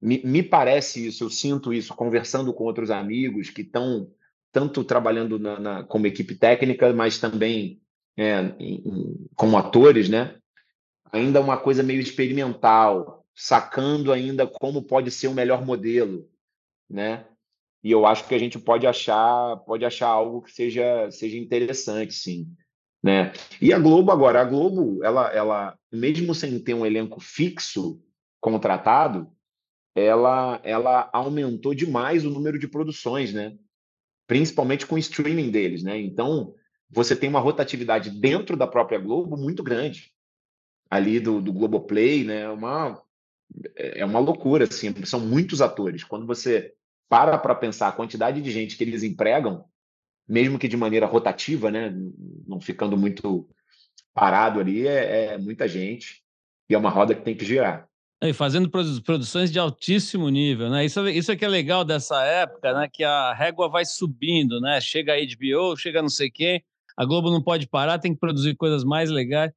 S3: Me, me, parece isso, eu sinto isso conversando com outros amigos que estão tanto trabalhando na, na, como equipe técnica, mas também é, em, em, como atores, né? Ainda uma coisa meio experimental, sacando ainda como pode ser o melhor modelo, né? E eu acho que a gente pode achar, pode achar algo que seja, seja interessante, sim. Né? E a Globo agora, a Globo, ela, ela, mesmo sem ter um elenco fixo contratado, ela, ela aumentou demais o número de produções, né? Principalmente com o streaming deles, né? Então, você tem uma rotatividade dentro da própria Globo muito grande. Ali do, do Globoplay, né? É uma, é uma loucura, assim. São muitos atores. Quando você para para pensar a quantidade de gente que eles empregam, mesmo que de maneira rotativa, né, não ficando muito parado ali, é, é muita gente e é uma roda que tem que girar.
S2: E fazendo produções de altíssimo nível, né? Isso, isso é que é legal dessa época, né? Que a régua vai subindo, né? Chega a HBO, chega não sei quem, a Globo não pode parar, tem que produzir coisas mais legais,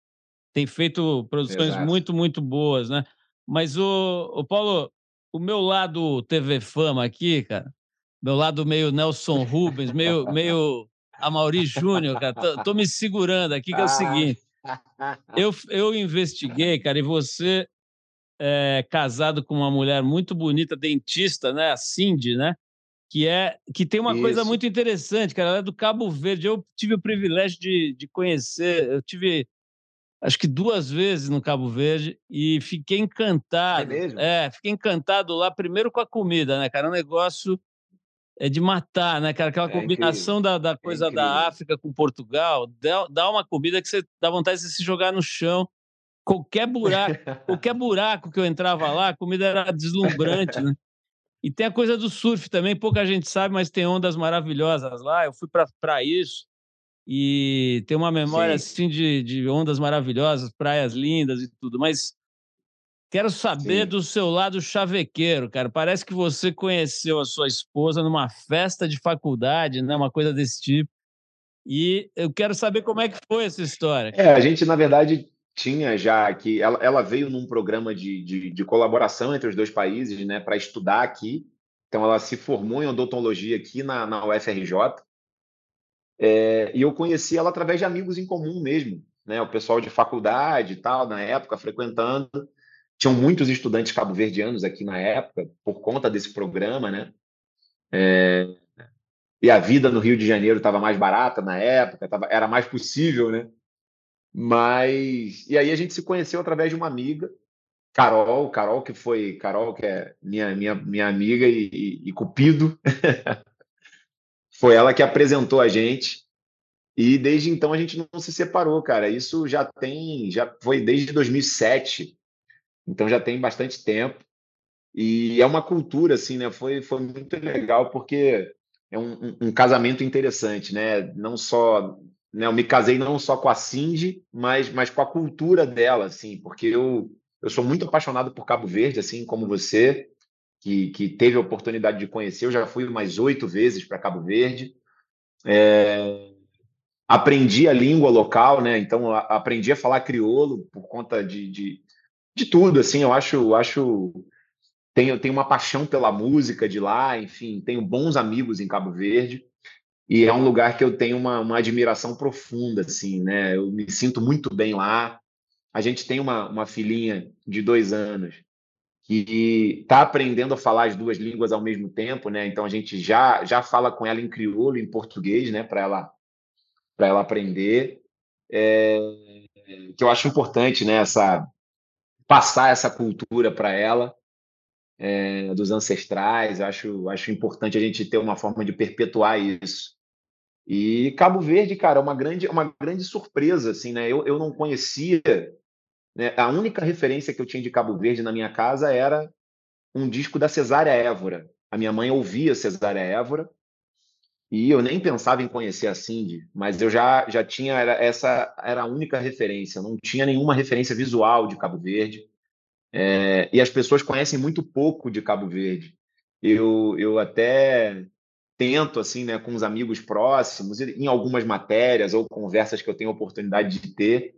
S2: tem feito produções Exato. muito, muito boas, né? Mas o, o Paulo, o meu lado TV Fama aqui, cara, meu lado meio Nelson Rubens, meio, meio Amaury Júnior, cara, tô, tô, me segurando aqui, que é o seguinte. Eu, eu investiguei, cara, e você é casado com uma mulher muito bonita, dentista, né? A Cindy, né? Que, é, que tem uma Isso. coisa muito interessante, cara. Ela é do Cabo Verde. Eu tive o privilégio de, de conhecer, eu tive acho que duas vezes no Cabo Verde e fiquei é encantado. É? É, fiquei encantado lá primeiro com a comida, né, cara? É um negócio é de matar, né, cara? Aquela é combinação da, da é coisa é da África com Portugal, dá, dá uma comida que você dá vontade de se jogar no chão. Qualquer buraco, qualquer buraco que eu entrava lá, a comida era deslumbrante, né? E tem a coisa do surf também, pouca gente sabe, mas tem ondas maravilhosas lá. Eu fui para isso e tem uma memória Sim. assim de, de ondas maravilhosas, praias lindas e tudo, mas quero saber Sim. do seu lado chavequeiro, cara. Parece que você conheceu a sua esposa numa festa de faculdade, né? Uma coisa desse tipo. E eu quero saber como é que foi essa história.
S3: É, a gente, na verdade, tinha já que ela, ela veio num programa de, de, de, colaboração entre os dois países, né, para estudar aqui. Então, ela se formou em odontologia aqui na, na UFRJ é, e eu conheci ela através de amigos em comum mesmo, né? O pessoal de faculdade e tal, na época, frequentando. Tinham muitos estudantes cabo-verdianos aqui na época, por conta desse programa, né? É, e a vida no Rio de Janeiro estava mais barata na época, tava, era mais possível, né? Mas. E aí a gente se conheceu através de uma amiga, Carol, Carol que foi. Carol, que é minha, minha, minha amiga e, e, e cupido. Foi ela que apresentou a gente. E desde então a gente não se separou, cara. Isso já tem, já foi desde 2007. Então já tem bastante tempo. E é uma cultura, assim, né? Foi, foi muito legal porque é um, um, casamento interessante, né? Não só, né? Eu me casei não só com a Cindy, mas, mas com a cultura dela, assim, porque eu, eu sou muito apaixonado por Cabo Verde, assim como você que, que teve a oportunidade de conhecer. Eu já fui mais oito vezes para Cabo Verde. É, aprendi a língua local, né? Então aprendi a falar crioulo por conta de, de, de tudo. Assim, eu acho, acho tenho, tenho uma paixão pela música de lá. Enfim, tenho bons amigos em Cabo Verde e é um lugar que eu tenho uma, uma admiração profunda, assim, né? Eu me sinto muito bem lá. A gente tem uma, uma filhinha de dois anos que está aprendendo a falar as duas línguas ao mesmo tempo, né? Então a gente já já fala com ela em crioulo, em português, né? Para ela para ela aprender, é, que eu acho importante, né? Essa passar essa cultura para ela é, dos ancestrais. Acho acho importante a gente ter uma forma de perpetuar isso. E Cabo Verde, cara, é uma grande uma grande surpresa, assim, né? Eu, eu não conhecia né? A única referência que eu tinha de Cabo Verde na minha casa era um disco da Cesária Évora. A minha mãe ouvia Cesária Évora e eu nem pensava em conhecer a Cindy, mas eu já, já tinha era, essa era a única referência. Não tinha nenhuma referência visual de Cabo Verde. É, e as pessoas conhecem muito pouco de Cabo Verde. Eu, eu até tento, assim, né, com os amigos próximos, em algumas matérias ou conversas que eu tenho oportunidade de ter,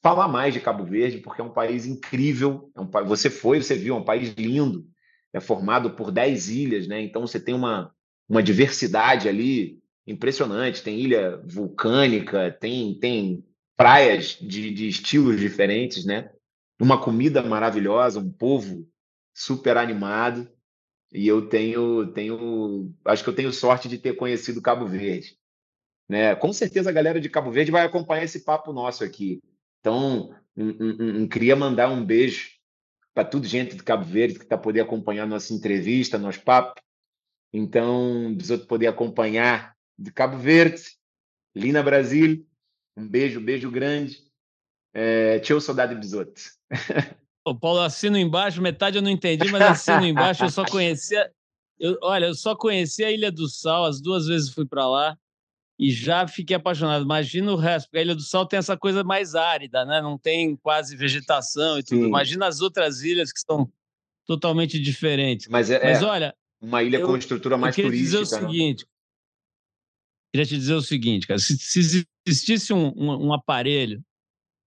S3: falar mais de Cabo Verde, porque é um país incrível. É um, você foi, você viu, é um país lindo. É formado por 10 ilhas, né? Então você tem uma, uma diversidade ali impressionante. Tem ilha vulcânica, tem, tem praias de, de estilos diferentes, né? Uma comida maravilhosa, um povo super animado. E eu tenho, tenho, acho que eu tenho sorte de ter conhecido Cabo Verde. Né? Com certeza a galera de Cabo Verde vai acompanhar esse papo nosso aqui. Então, um, um, um, queria mandar um beijo para tudo gente de Cabo Verde que está poder acompanhar nossa entrevista, nosso papo. Então, Bisoto poder acompanhar de Cabo Verde, Lina Brasil, um beijo, beijo grande. É, tchau, saudade Bisoto.
S2: O Paulo, assino embaixo, metade eu não entendi, mas assino embaixo, eu só conhecia. Eu, olha, eu só conhecia a Ilha do Sal, as duas vezes fui para lá e já fiquei apaixonado. Imagina o resto, porque a Ilha do Sal tem essa coisa mais árida, né? Não tem quase vegetação e tudo. Sim. Imagina as outras ilhas que são totalmente diferentes.
S3: Mas, é, Mas é olha, uma ilha eu, com estrutura mais
S2: eu
S3: turística.
S2: Dizer o né? seguinte, queria te dizer o seguinte, cara, se, se existisse um, um, um aparelho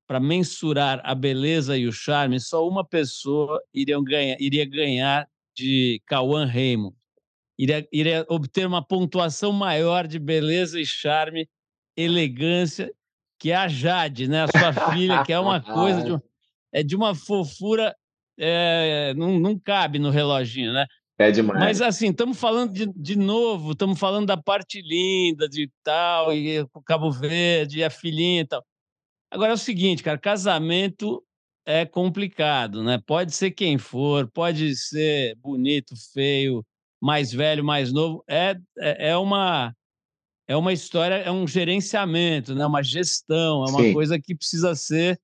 S2: para mensurar a beleza e o charme, só uma pessoa iria ganhar, iria ganhar de Cauã Raymond iria, iria obter uma pontuação maior de beleza e charme, elegância, que é a Jade, né? A sua filha, que é uma coisa de, é de uma fofura, é, não, não cabe no reloginho, né?
S3: É demais.
S2: Mas assim, estamos falando de, de novo, estamos falando da parte linda de tal, e o Cabo Verde, e a filhinha e tal. Agora é o seguinte, cara, casamento é complicado, né? Pode ser quem for, pode ser bonito, feio, mais velho, mais novo, é, é, é uma é uma história, é um gerenciamento, né? uma gestão, é uma Sim. coisa que precisa ser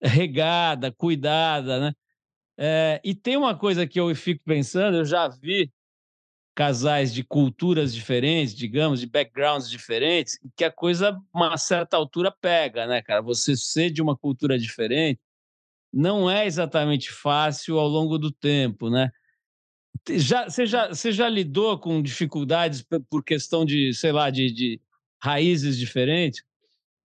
S2: regada, cuidada, né? É, e tem uma coisa que eu fico pensando, eu já vi casais de culturas diferentes, digamos, de backgrounds diferentes, que a coisa, uma certa altura, pega, né, cara? Você ser de uma cultura diferente não é exatamente fácil ao longo do tempo, né? Já, você, já, você já lidou com dificuldades por questão de, sei lá, de, de raízes diferentes?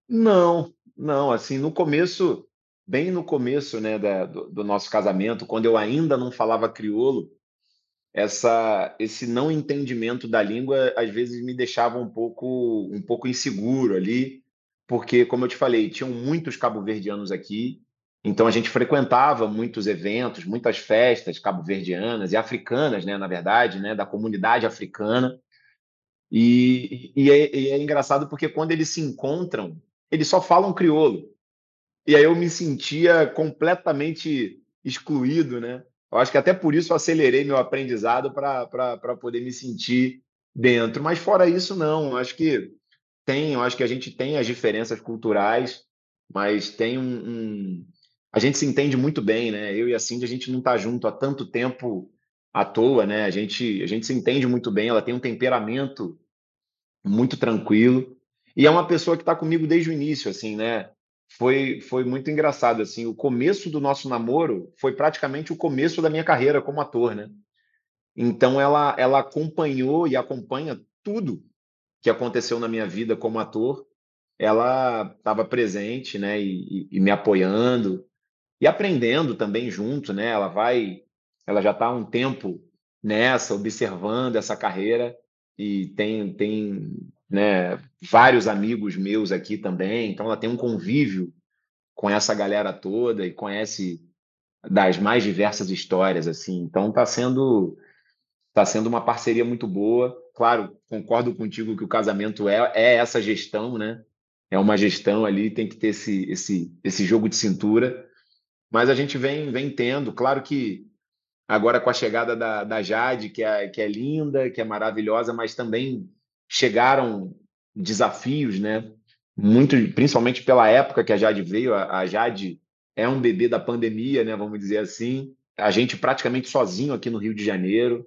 S3: Não, não. Assim, no começo, bem no começo né, da, do, do, nosso casamento, quando eu ainda não falava crioulo, essa, esse não entendimento da língua às vezes me deixava um pouco, um pouco inseguro ali, porque, como eu te falei, tinham muitos cabo-verdianos aqui então a gente frequentava muitos eventos, muitas festas cabo-verdianas e africanas, né, na verdade, né, da comunidade africana. E, e, é, e, é, engraçado porque quando eles se encontram, eles só falam crioulo. E aí eu me sentia completamente excluído, né? Eu acho que até por isso eu acelerei meu aprendizado para poder me sentir dentro. Mas fora isso, não. Eu acho que tem, eu acho que a gente tem as diferenças culturais, mas tem um, um a gente se entende muito bem, né? Eu e a Cindy, a gente não está junto há tanto tempo à toa, né? A gente, a gente se entende muito bem, ela tem um temperamento muito tranquilo e é uma pessoa que está comigo desde o início, assim, né? Foi, foi muito engraçado, assim, o começo do nosso namoro foi praticamente o começo da minha carreira como ator, né? Então ela, ela acompanhou e acompanha tudo que aconteceu na minha vida como ator. Ela estava presente, né, e, e, e me apoiando e aprendendo também junto, né? Ela vai, ela já está há um tempo nessa, observando essa carreira e tem tem né, vários amigos meus aqui também, então ela tem um convívio com essa galera toda e conhece das mais diversas histórias assim. Então está sendo tá sendo uma parceria muito boa. Claro, concordo contigo que o casamento é, é essa gestão, né? É uma gestão ali, tem que ter esse, esse, esse jogo de cintura mas a gente vem, vem tendo, claro que agora com a chegada da, da Jade, que é, que é linda, que é maravilhosa, mas também chegaram desafios, né? Muito, principalmente pela época que a Jade veio, a, Jade é um bebê da pandemia, né? Vamos dizer assim. A gente praticamente sozinho aqui no Rio de Janeiro.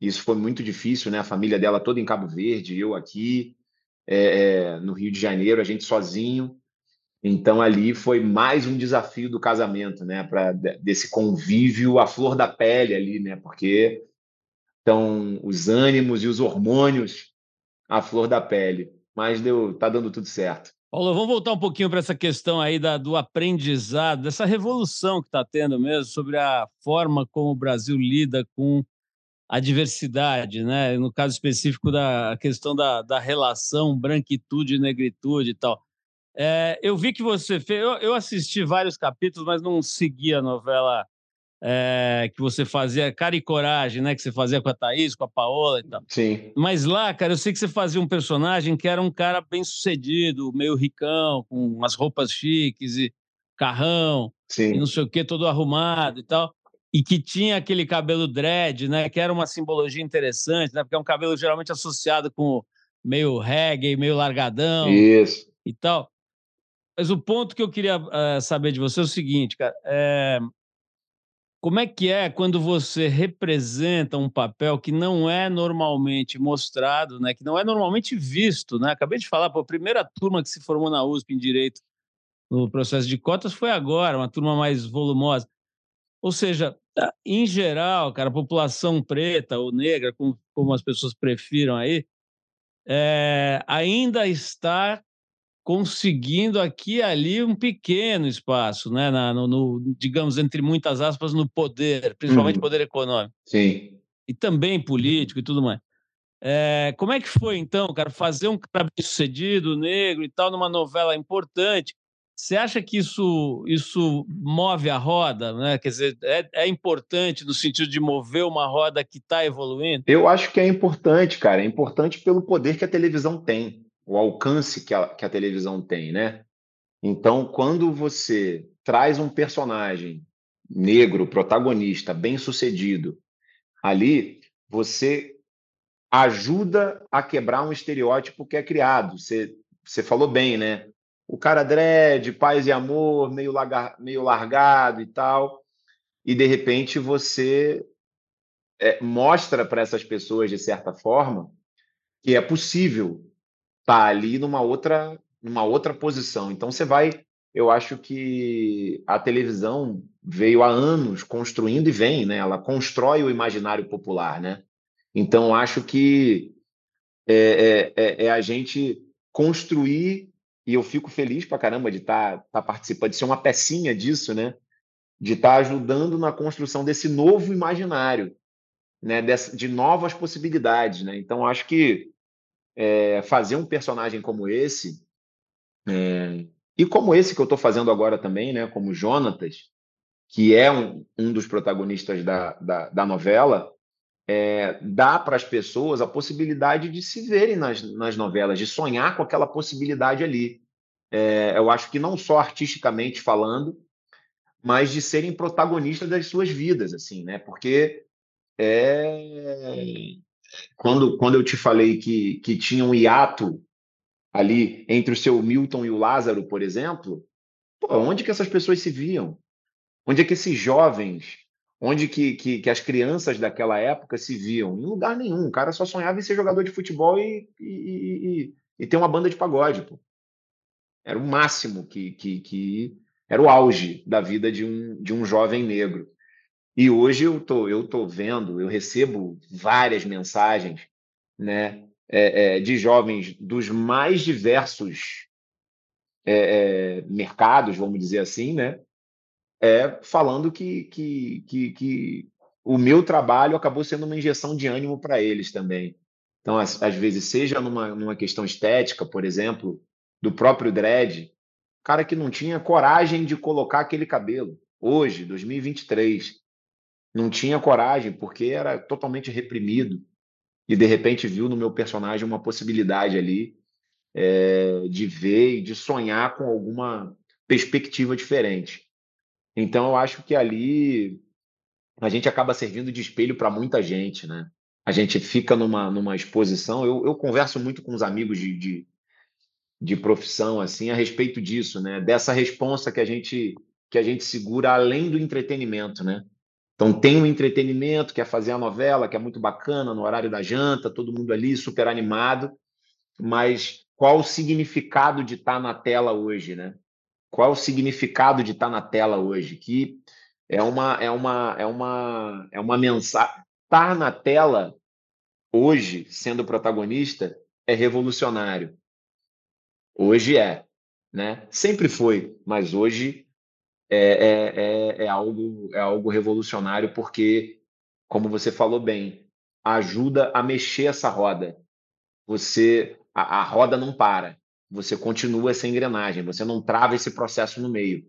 S3: Isso foi muito difícil, né? A família dela toda em Cabo Verde, eu aqui é, é, no Rio de Janeiro, a gente sozinho. Então ali foi mais um desafio do casamento, né, para desse convívio à flor da pele ali, né, porque estão os ânimos e os hormônios à flor da pele. Mas deu, tá dando tudo certo.
S2: Paulo, vamos voltar um pouquinho para essa questão aí da, do aprendizado, dessa revolução que está tendo mesmo sobre a forma como o Brasil lida com a diversidade, né? No caso específico da questão da, da relação branquitude e negritude e tal. É, eu vi que você fez. Eu, eu, assisti vários capítulos, mas não segui a novela é, que você fazia, Cara e Coragem, né? Que você fazia com a Thaís, com a Paola e tal.
S3: Sim.
S2: Mas lá, cara, eu sei que você fazia um personagem que era um cara bem sucedido, meio ricão, com umas roupas chiques e carrão,
S3: Sim.
S2: e não sei o que, todo arrumado e tal. E que tinha aquele cabelo dread, né? Que era uma simbologia interessante, né? Porque é um cabelo geralmente associado com meio reggae, meio largadão.
S3: Isso.
S2: E tal. Mas o ponto que eu queria uh, saber de você é o seguinte, cara. É... Como é que é quando você representa um papel que não é normalmente mostrado, né? Que não é normalmente visto, né? Acabei de falar, pô, a primeira turma que se formou na USP em Direito no processo de cotas foi agora, uma turma mais volumosa. Ou seja, em geral, cara, a população preta ou negra, como, como as pessoas prefiram aí, é, ainda está conseguindo aqui e ali um pequeno espaço, né? Na, no, no, digamos, entre muitas aspas, no poder, principalmente uhum. poder econômico.
S3: Sim.
S2: E também político e tudo mais. É, como é que foi, então, cara, fazer um cara bem-sucedido, negro e tal, numa novela importante? Você acha que isso, isso move a roda, né? Quer dizer, é, é importante no sentido de mover uma roda que está evoluindo?
S3: Eu acho que é importante, cara. É importante pelo poder que a televisão tem o alcance que a, que a televisão tem, né? Então, quando você traz um personagem negro, protagonista, bem sucedido, ali, você ajuda a quebrar um estereótipo que é criado. Você, você falou bem, né? O cara dread, paz e amor, meio, larga, meio largado e tal. E, de repente, você é, mostra para essas pessoas, de certa forma, que é possível tá ali numa outra, numa outra posição. Então você vai, eu acho que a televisão veio há anos construindo e vem, né? Ela constrói o imaginário popular, né? Então acho que é, é, é, é a gente construir e eu fico feliz pra caramba de estar tá, tá participando, de ser uma pecinha disso, né? De estar tá ajudando na construção desse novo imaginário, né? Dessa, de novas possibilidades, né? Então acho que é, fazer um personagem como esse, é, e como esse que eu estou fazendo agora também, né, como Jonatas, que é um, um dos protagonistas da, da, da novela, é, dá para as pessoas a possibilidade de se verem nas, nas novelas, de sonhar com aquela possibilidade ali. É, eu acho que não só artisticamente falando, mas de serem protagonistas das suas vidas, assim, né? Porque é, quando, quando eu te falei que, que tinha um hiato ali entre o seu Milton e o Lázaro, por exemplo, pô, onde que essas pessoas se viam? Onde é que esses jovens, onde que, que, que, as crianças daquela época se viam? Em lugar nenhum. O cara só sonhava em ser jogador de futebol e, e, e, e ter uma banda de pagode. Pô. Era o máximo que, que, que era o auge da vida de um, de um jovem negro. E hoje eu tô, eu tô vendo, eu recebo várias mensagens, né, é, é, de jovens dos mais diversos é, é mercados, vamos dizer assim, né, é, falando que, que, que, que o meu trabalho acabou sendo uma injeção de ânimo para eles também. Então, às, às, vezes, seja numa, numa questão estética, por exemplo, do próprio dread, cara que não tinha coragem de colocar aquele cabelo. Hoje, 2023, não tinha coragem porque era totalmente reprimido e de repente viu no meu personagem uma possibilidade ali é, de ver e de sonhar com alguma perspectiva diferente. Então eu acho que ali a gente acaba servindo de espelho para muita gente, né? A gente fica numa, numa exposição. Eu, eu converso muito com os amigos de, de, de profissão assim a respeito disso, né? Dessa responsa que a gente que a gente segura além do entretenimento, né? Então tem o entretenimento, quer fazer a novela, que é muito bacana, no horário da janta, todo mundo ali super animado, mas qual o significado de estar tá na tela hoje, né? Qual o significado de estar tá na tela hoje? Que é uma é uma é uma é uma mensagem. Estar na tela hoje, sendo protagonista, é revolucionário. Hoje é, né? Sempre foi, mas hoje é, é, é, é, algo, é algo revolucionário, porque, como você falou bem, ajuda a mexer essa roda. Você, a, a roda não para. você continua essa engrenagem, você não trava esse processo no meio,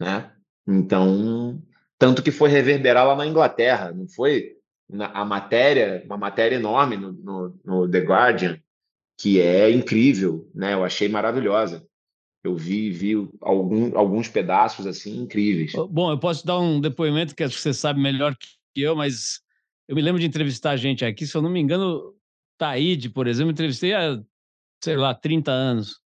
S3: né? Então, tanto que foi reverberar lá na Inglaterra, não foi? a matéria, uma matéria enorme no, no, no The Guardian, que é incrível, né? Eu achei maravilhosa. Eu vi, vi algum, alguns pedaços assim incríveis.
S2: Bom, eu posso dar um depoimento que acho que você sabe melhor que eu, mas eu me lembro de entrevistar gente aqui, se eu não me engano, Taíde, por exemplo, entrevistei há, sei lá, 30 anos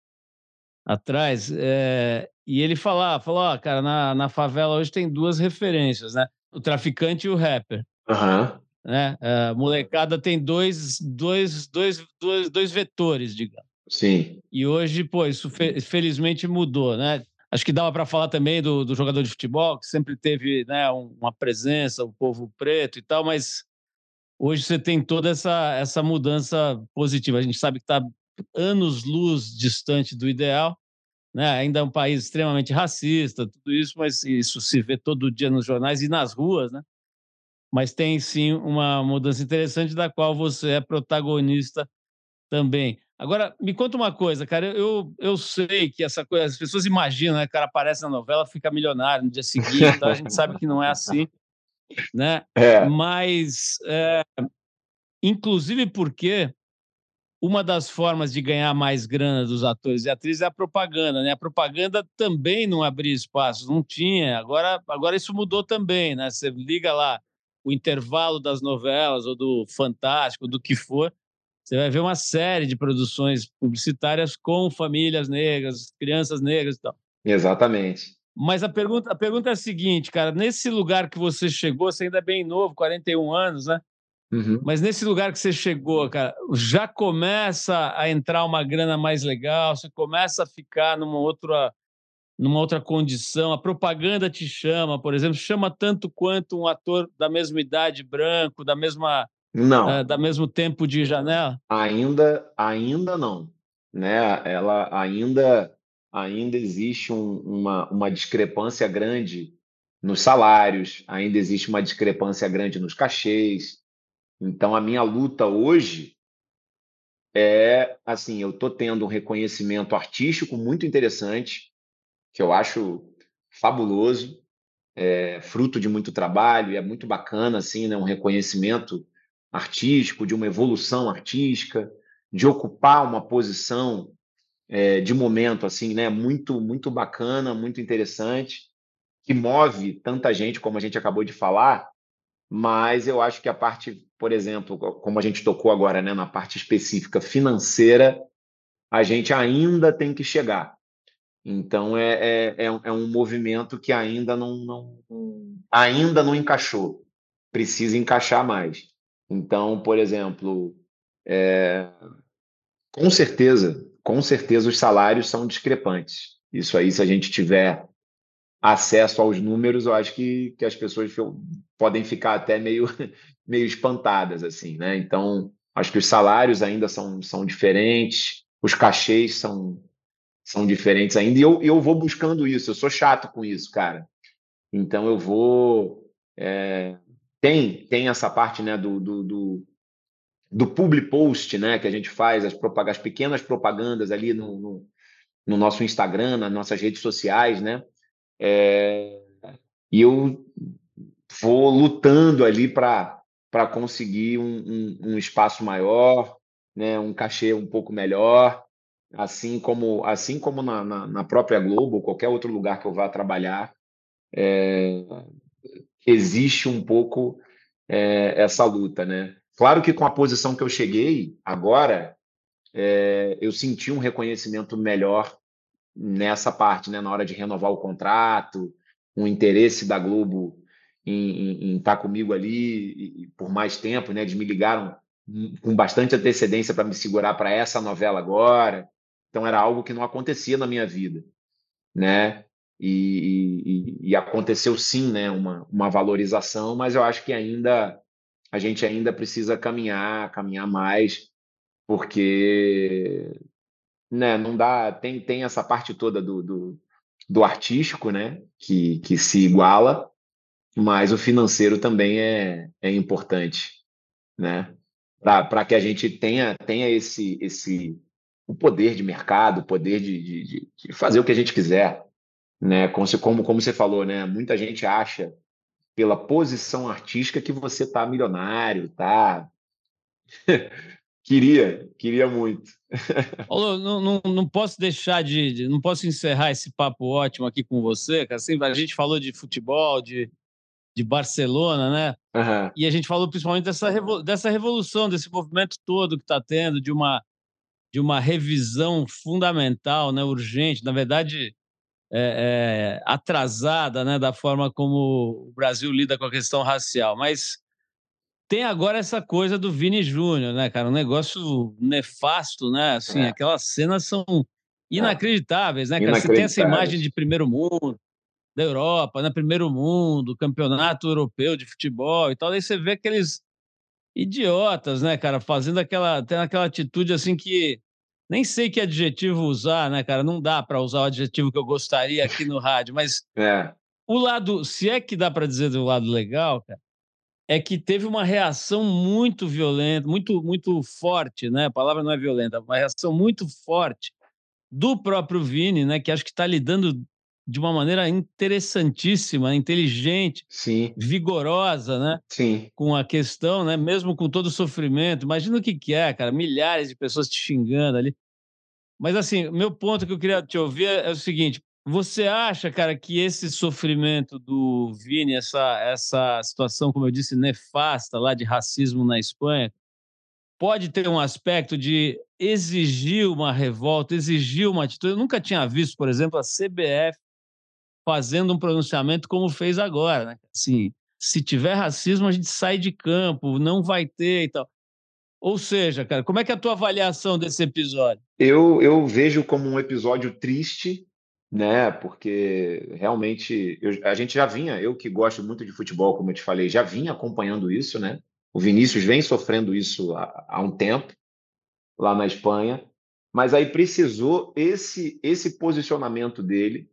S2: atrás, é, e ele falava, falou, ó, cara, na, na favela hoje tem duas referências, né? O traficante e o rapper.
S3: Uhum.
S2: Né? A molecada tem dois, dois, dois, dois, dois vetores, digamos.
S3: Sim.
S2: E hoje, pô, isso fe felizmente mudou, né? Acho que dava para falar também do, do, jogador de futebol, que sempre teve né, uma presença, o povo preto e tal, mas hoje você tem toda essa, essa mudança positiva. A gente sabe que está anos-luz distante do ideal, né? ainda é um país extremamente racista, tudo isso, mas isso se vê todo dia nos jornais e nas ruas, né? Mas tem sim uma mudança interessante da qual você é protagonista também. Agora, me conta uma coisa, cara. Eu, eu sei que essa coisa, as pessoas imaginam, né? O cara aparece na novela, fica milionário no dia seguinte, então a gente sabe que não é assim, né?
S3: É.
S2: Mas, é, inclusive porque uma das formas de ganhar mais grana dos atores e atrizes é a propaganda, né? A propaganda também não abria espaço, não tinha. Agora, agora isso mudou também, né? Você liga lá o intervalo das novelas ou do Fantástico, do que for, você vai ver uma série de produções publicitárias com famílias negras, crianças negras e tal.
S3: Exatamente.
S2: Mas a pergunta, a pergunta é a seguinte, cara, nesse lugar que você chegou, você ainda é bem novo, 41 anos, né?
S3: Uhum.
S2: Mas nesse lugar que você chegou, cara, já começa a entrar uma grana mais legal, você começa a ficar numa outra, numa outra condição, a propaganda te chama, por exemplo, chama tanto quanto um ator da mesma idade, branco, da mesma
S3: não.
S2: É, da mesmo tempo de janela?
S3: Ainda, ainda não. Né? Ela ainda, ainda existe um, uma, uma discrepância grande nos salários, ainda existe uma discrepância grande nos cachês. Então, a minha luta hoje é assim: eu estou tendo um reconhecimento artístico muito interessante, que eu acho fabuloso, é, fruto de muito trabalho, e é muito bacana, assim, né, um reconhecimento artístico, de uma evolução artística, de ocupar uma posição é, de momento assim, né, muito muito bacana, muito interessante, que move tanta gente como a gente acabou de falar, mas eu acho que a parte, por exemplo, como a gente tocou agora, né, na parte específica financeira, a gente ainda tem que chegar. Então é, é, é um movimento que ainda não, não ainda não encaixou, precisa encaixar mais. Então, por exemplo, é, com certeza, com certeza os salários são discrepantes. Isso aí, se a gente tiver acesso aos números, eu acho que, que as pessoas podem ficar até meio, meio espantadas, assim, né? Então, acho que os salários ainda são, são diferentes, os cachês são, são diferentes ainda, e eu, eu vou buscando isso, eu sou chato com isso, cara. Então, eu vou é, tem, tem essa parte né, do, do, do, do public post né, que a gente faz, as, as pequenas propagandas ali no, no, no, nosso Instagram, nas nossas redes sociais, né? É, e eu vou lutando ali para conseguir um, um, um, espaço maior, né, um cachê um pouco melhor, assim como assim como na, na, na própria Globo, qualquer outro lugar que eu vá trabalhar, é, existe um pouco é, essa luta, né? Claro que com a posição que eu cheguei agora, é, eu senti um reconhecimento melhor nessa parte, né? Na hora de renovar o contrato, um interesse da Globo em, estar tá comigo ali e, por mais tempo, né? Eles me ligaram com bastante antecedência para me segurar para essa novela agora. Então era algo que não acontecia na minha vida, né? E, e, e, aconteceu sim né, uma, uma valorização, mas eu acho que ainda a gente ainda precisa caminhar, caminhar mais, porque né, não dá, tem, tem essa parte toda do, do, do artístico, né, que, que se iguala, mas o financeiro também é, é importante, né, para que a gente tenha, tenha esse, esse, o poder de mercado, o poder de, de, de fazer o que a gente quiser. Né? Como, como, como você falou, né? muita gente acha, pela posição artística, que você está milionário, tá? queria, queria muito.
S2: Paulo, não, não, não posso deixar de, de, Não posso encerrar esse papo ótimo aqui com você, Assim, a gente falou de futebol, de, de Barcelona, né? Uhum. E a gente falou principalmente dessa, dessa revolução, desse movimento todo que está tendo, de uma, de uma revisão fundamental, né, urgente, na verdade, é, é, atrasada, né, da forma como o Brasil lida com a questão racial. Mas tem agora essa coisa do Vini Júnior, né, cara? Um negócio nefasto, né? Assim, é. aquelas cenas são é. inacreditáveis, né, cara? Você tem essa imagem de primeiro mundo, da Europa, né? Primeiro mundo, campeonato europeu de futebol e tal. Aí você vê aqueles idiotas, né, cara, fazendo aquela, tendo aquela atitude assim que nem sei que adjetivo usar, né, cara? Não dá para usar o adjetivo que eu gostaria aqui no rádio, mas é. o lado, se é que dá para dizer do lado legal, cara, é que teve uma reação muito violenta, muito muito forte, né? A palavra não é violenta, uma reação muito forte do próprio Vini, né, que acho que está lidando de uma maneira interessantíssima, inteligente,
S3: Sim.
S2: vigorosa, né?
S3: Sim.
S2: Com a questão, né? Mesmo com todo o sofrimento. Imagina o que, que é, cara, milhares de pessoas te xingando ali. Mas assim, meu ponto que eu queria te ouvir é o seguinte: você acha, cara, que esse sofrimento do Vini, essa, essa situação, como eu disse, nefasta lá de racismo na Espanha, pode ter um aspecto de exigir uma revolta, exigir uma atitude? Eu nunca tinha visto, por exemplo, a CBF fazendo um pronunciamento como fez agora, né? Assim, se tiver racismo, a gente sai de campo, não vai ter e tal. Ou seja, cara, como é que é a tua avaliação desse episódio?
S3: Eu, eu vejo como um episódio triste, né? Porque realmente eu, a gente já vinha, eu que gosto muito de futebol, como eu te falei, já vinha acompanhando isso, né? O Vinícius vem sofrendo isso há, há um tempo lá na Espanha, mas aí precisou esse esse posicionamento dele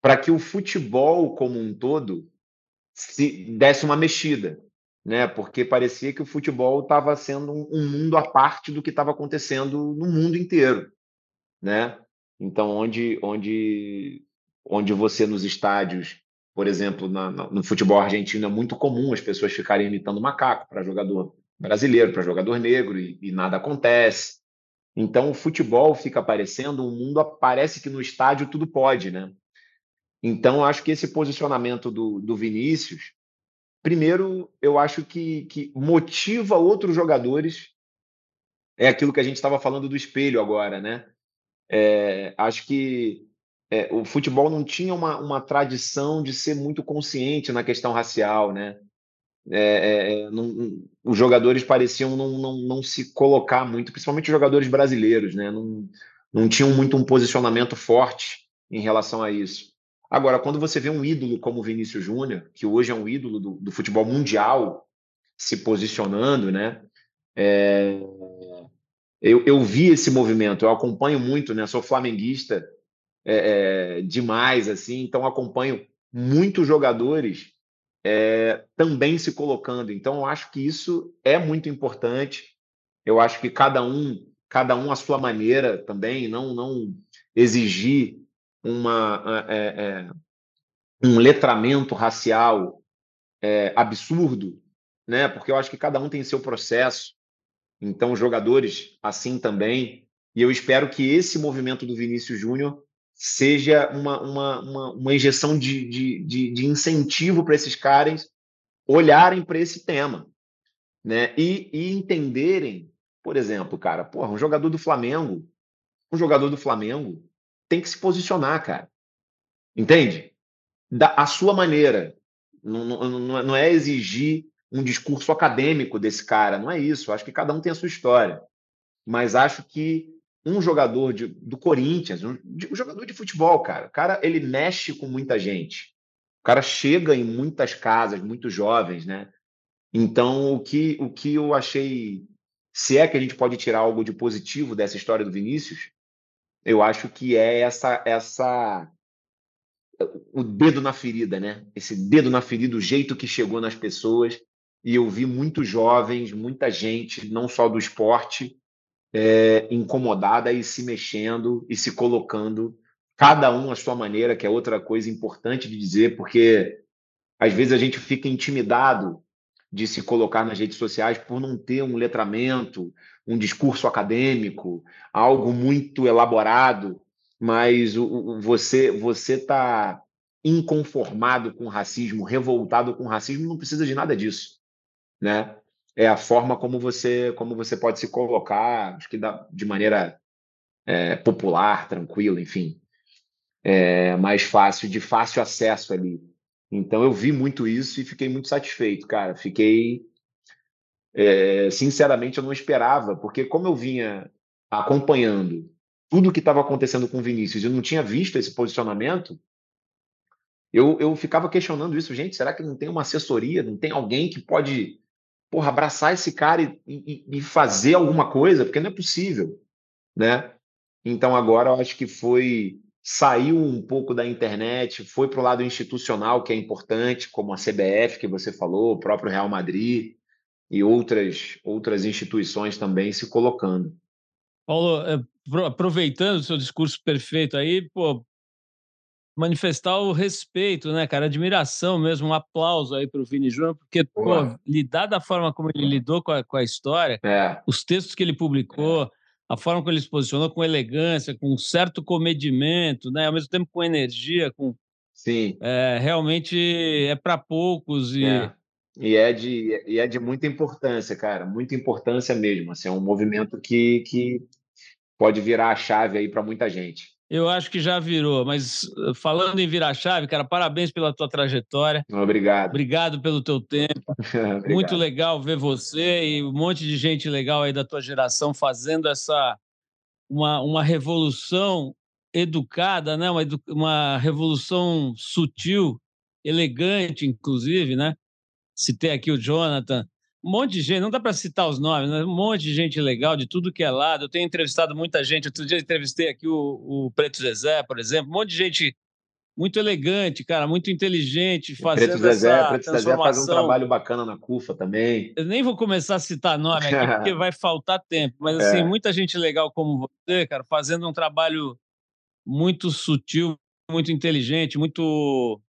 S3: para que o futebol como um todo se desse uma mexida, né? Porque parecia que o futebol estava sendo um, mundo à parte do que estava acontecendo no mundo inteiro, né? Então, onde, onde, onde você nos estádios, por exemplo, na, no futebol argentino é muito comum as pessoas ficarem imitando macaco para jogador brasileiro, para jogador negro e, e nada acontece. Então, o futebol fica aparecendo um mundo, parece que no estádio tudo pode, né? Então, acho que esse posicionamento do, do Vinícius, primeiro, eu acho que, que motiva outros jogadores. É aquilo que a gente estava falando do espelho agora, né? É, acho que é, o futebol não tinha uma, uma tradição de ser muito consciente na questão racial, né? É, é, é não, os jogadores pareciam não, não, não se colocar muito, principalmente os jogadores brasileiros, né? Não, não tinham muito um posicionamento forte em relação a isso. Agora, quando você vê um ídolo como o Vinícius Júnior, que hoje é um ídolo do, do futebol mundial, se posicionando, né? É... Eu, eu, vi esse movimento, eu acompanho muito, né? Sou flamenguista é, é, demais, assim, então acompanho muitos jogadores é, também se colocando. Então, eu acho que isso é muito importante. Eu acho que cada um, cada um à sua maneira também, não, não exigir uma, é, é, um letramento racial é, absurdo, né? Porque eu acho que cada um tem seu processo. Então, jogadores assim também. E eu espero que esse movimento do Vinícius Júnior seja uma, uma, uma, uma injeção de, de, de, de incentivo para esses caras olharem para esse tema, né? E, e entenderem, por exemplo, cara, porra, um jogador do Flamengo, um jogador do Flamengo tem que se posicionar, cara. Entende? Da a sua maneira. Não, não, não é exigir um discurso acadêmico desse cara, não é isso. Acho que cada um tem a sua história. Mas acho que um jogador de, do Corinthians, um, um jogador de futebol, cara, o cara ele mexe com muita gente. O cara chega em muitas casas, muito jovens, né? Então, o que, o que eu achei, se é que a gente pode tirar algo de positivo dessa história do Vinícius, eu acho que é essa essa o dedo na ferida, né? Esse dedo na ferida, o jeito que chegou nas pessoas. E eu vi muitos jovens, muita gente, não só do esporte, é, incomodada e se mexendo e se colocando, cada um à sua maneira, que é outra coisa importante de dizer, porque às vezes a gente fica intimidado de se colocar nas redes sociais por não ter um letramento, um discurso acadêmico, algo muito elaborado, mas o, o, você você está inconformado com o racismo, revoltado com o racismo, não precisa de nada disso, né? É a forma como você como você pode se colocar, acho que dá, de maneira é, popular, tranquila, enfim, é, mais fácil, de fácil acesso ali. Então eu vi muito isso e fiquei muito satisfeito, cara. Fiquei é, sinceramente eu não esperava, porque como eu vinha acompanhando tudo o que estava acontecendo com o Vinícius e não tinha visto esse posicionamento, eu, eu ficava questionando isso, gente, será que não tem uma assessoria, não tem alguém que pode porra, abraçar esse cara e, e, e fazer alguma coisa? Porque não é possível, né? Então agora eu acho que foi saiu um pouco da internet, foi para o lado institucional, que é importante, como a CBF que você falou, o próprio Real Madrid e outras outras instituições também se colocando.
S2: Paulo, eh, aproveitando o seu discurso perfeito aí, pô, manifestar o respeito, né, cara, admiração mesmo, um aplauso aí para o Vini Júnior, porque pô, lidar da forma como ele lidou com a, com a história,
S3: é.
S2: os textos que ele publicou, é. a forma como ele se posicionou com elegância, com um certo comedimento, né, ao mesmo tempo com energia, com
S3: Sim.
S2: É, realmente é para poucos e
S3: é. E é, de, e é de muita importância, cara, muita importância mesmo. Assim, é um movimento que, que pode virar a chave aí para muita gente.
S2: Eu acho que já virou, mas eh, falando em virar chave, cara, parabéns pela tua trajetória.
S3: Obrigado.
S2: Obrigado pelo teu tempo. Muito legal ver você e um monte de gente legal aí da tua geração fazendo essa uma, uma revolução educada, né? Uma, uma revolução sutil, elegante, inclusive, né? Citei aqui o Jonathan, um monte de gente, não dá para citar os nomes, né? um monte de gente legal de tudo que é lado. Eu tenho entrevistado muita gente. Outro dia entrevistei aqui o, o Preto Zezé, por exemplo, um monte de gente muito elegante, cara, muito inteligente, fazendo Preto Zezé, essa Preto Zezé faz
S3: um trabalho bacana na CUFA também.
S2: Eu nem vou começar a citar nome aqui, porque vai faltar tempo, mas assim, é. muita gente legal como você, cara, fazendo um trabalho muito sutil, muito inteligente, muito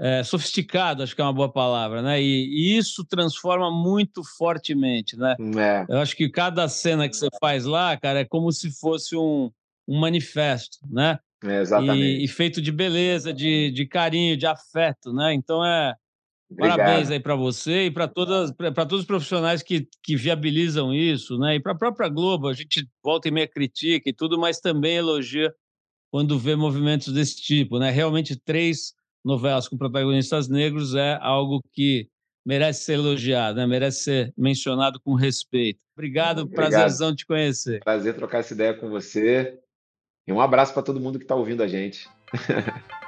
S2: é, sofisticado, acho que é uma boa palavra, né? E, e isso transforma muito fortemente, né?
S3: É.
S2: Eu acho que cada cena que você faz lá, cara, é como se fosse um, um manifesto, né?
S3: É, exatamente.
S2: E, e, feito de beleza, de, de carinho, de afeto, né? Então é Obrigado. parabéns aí para você e para todas para todos os profissionais que, que viabilizam isso, né? E para a própria Globo, a gente volta e meia critica e tudo, mas também elogia quando vê movimentos desse tipo, né? Realmente três novelas com protagonistas negros é algo que merece ser elogiado, né? merece ser mencionado com respeito. Obrigado, Obrigado. prazerzão te conhecer.
S3: Prazer trocar essa ideia com você. E um abraço para todo mundo que está ouvindo a gente.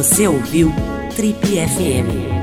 S1: Você ouviu Trip FM.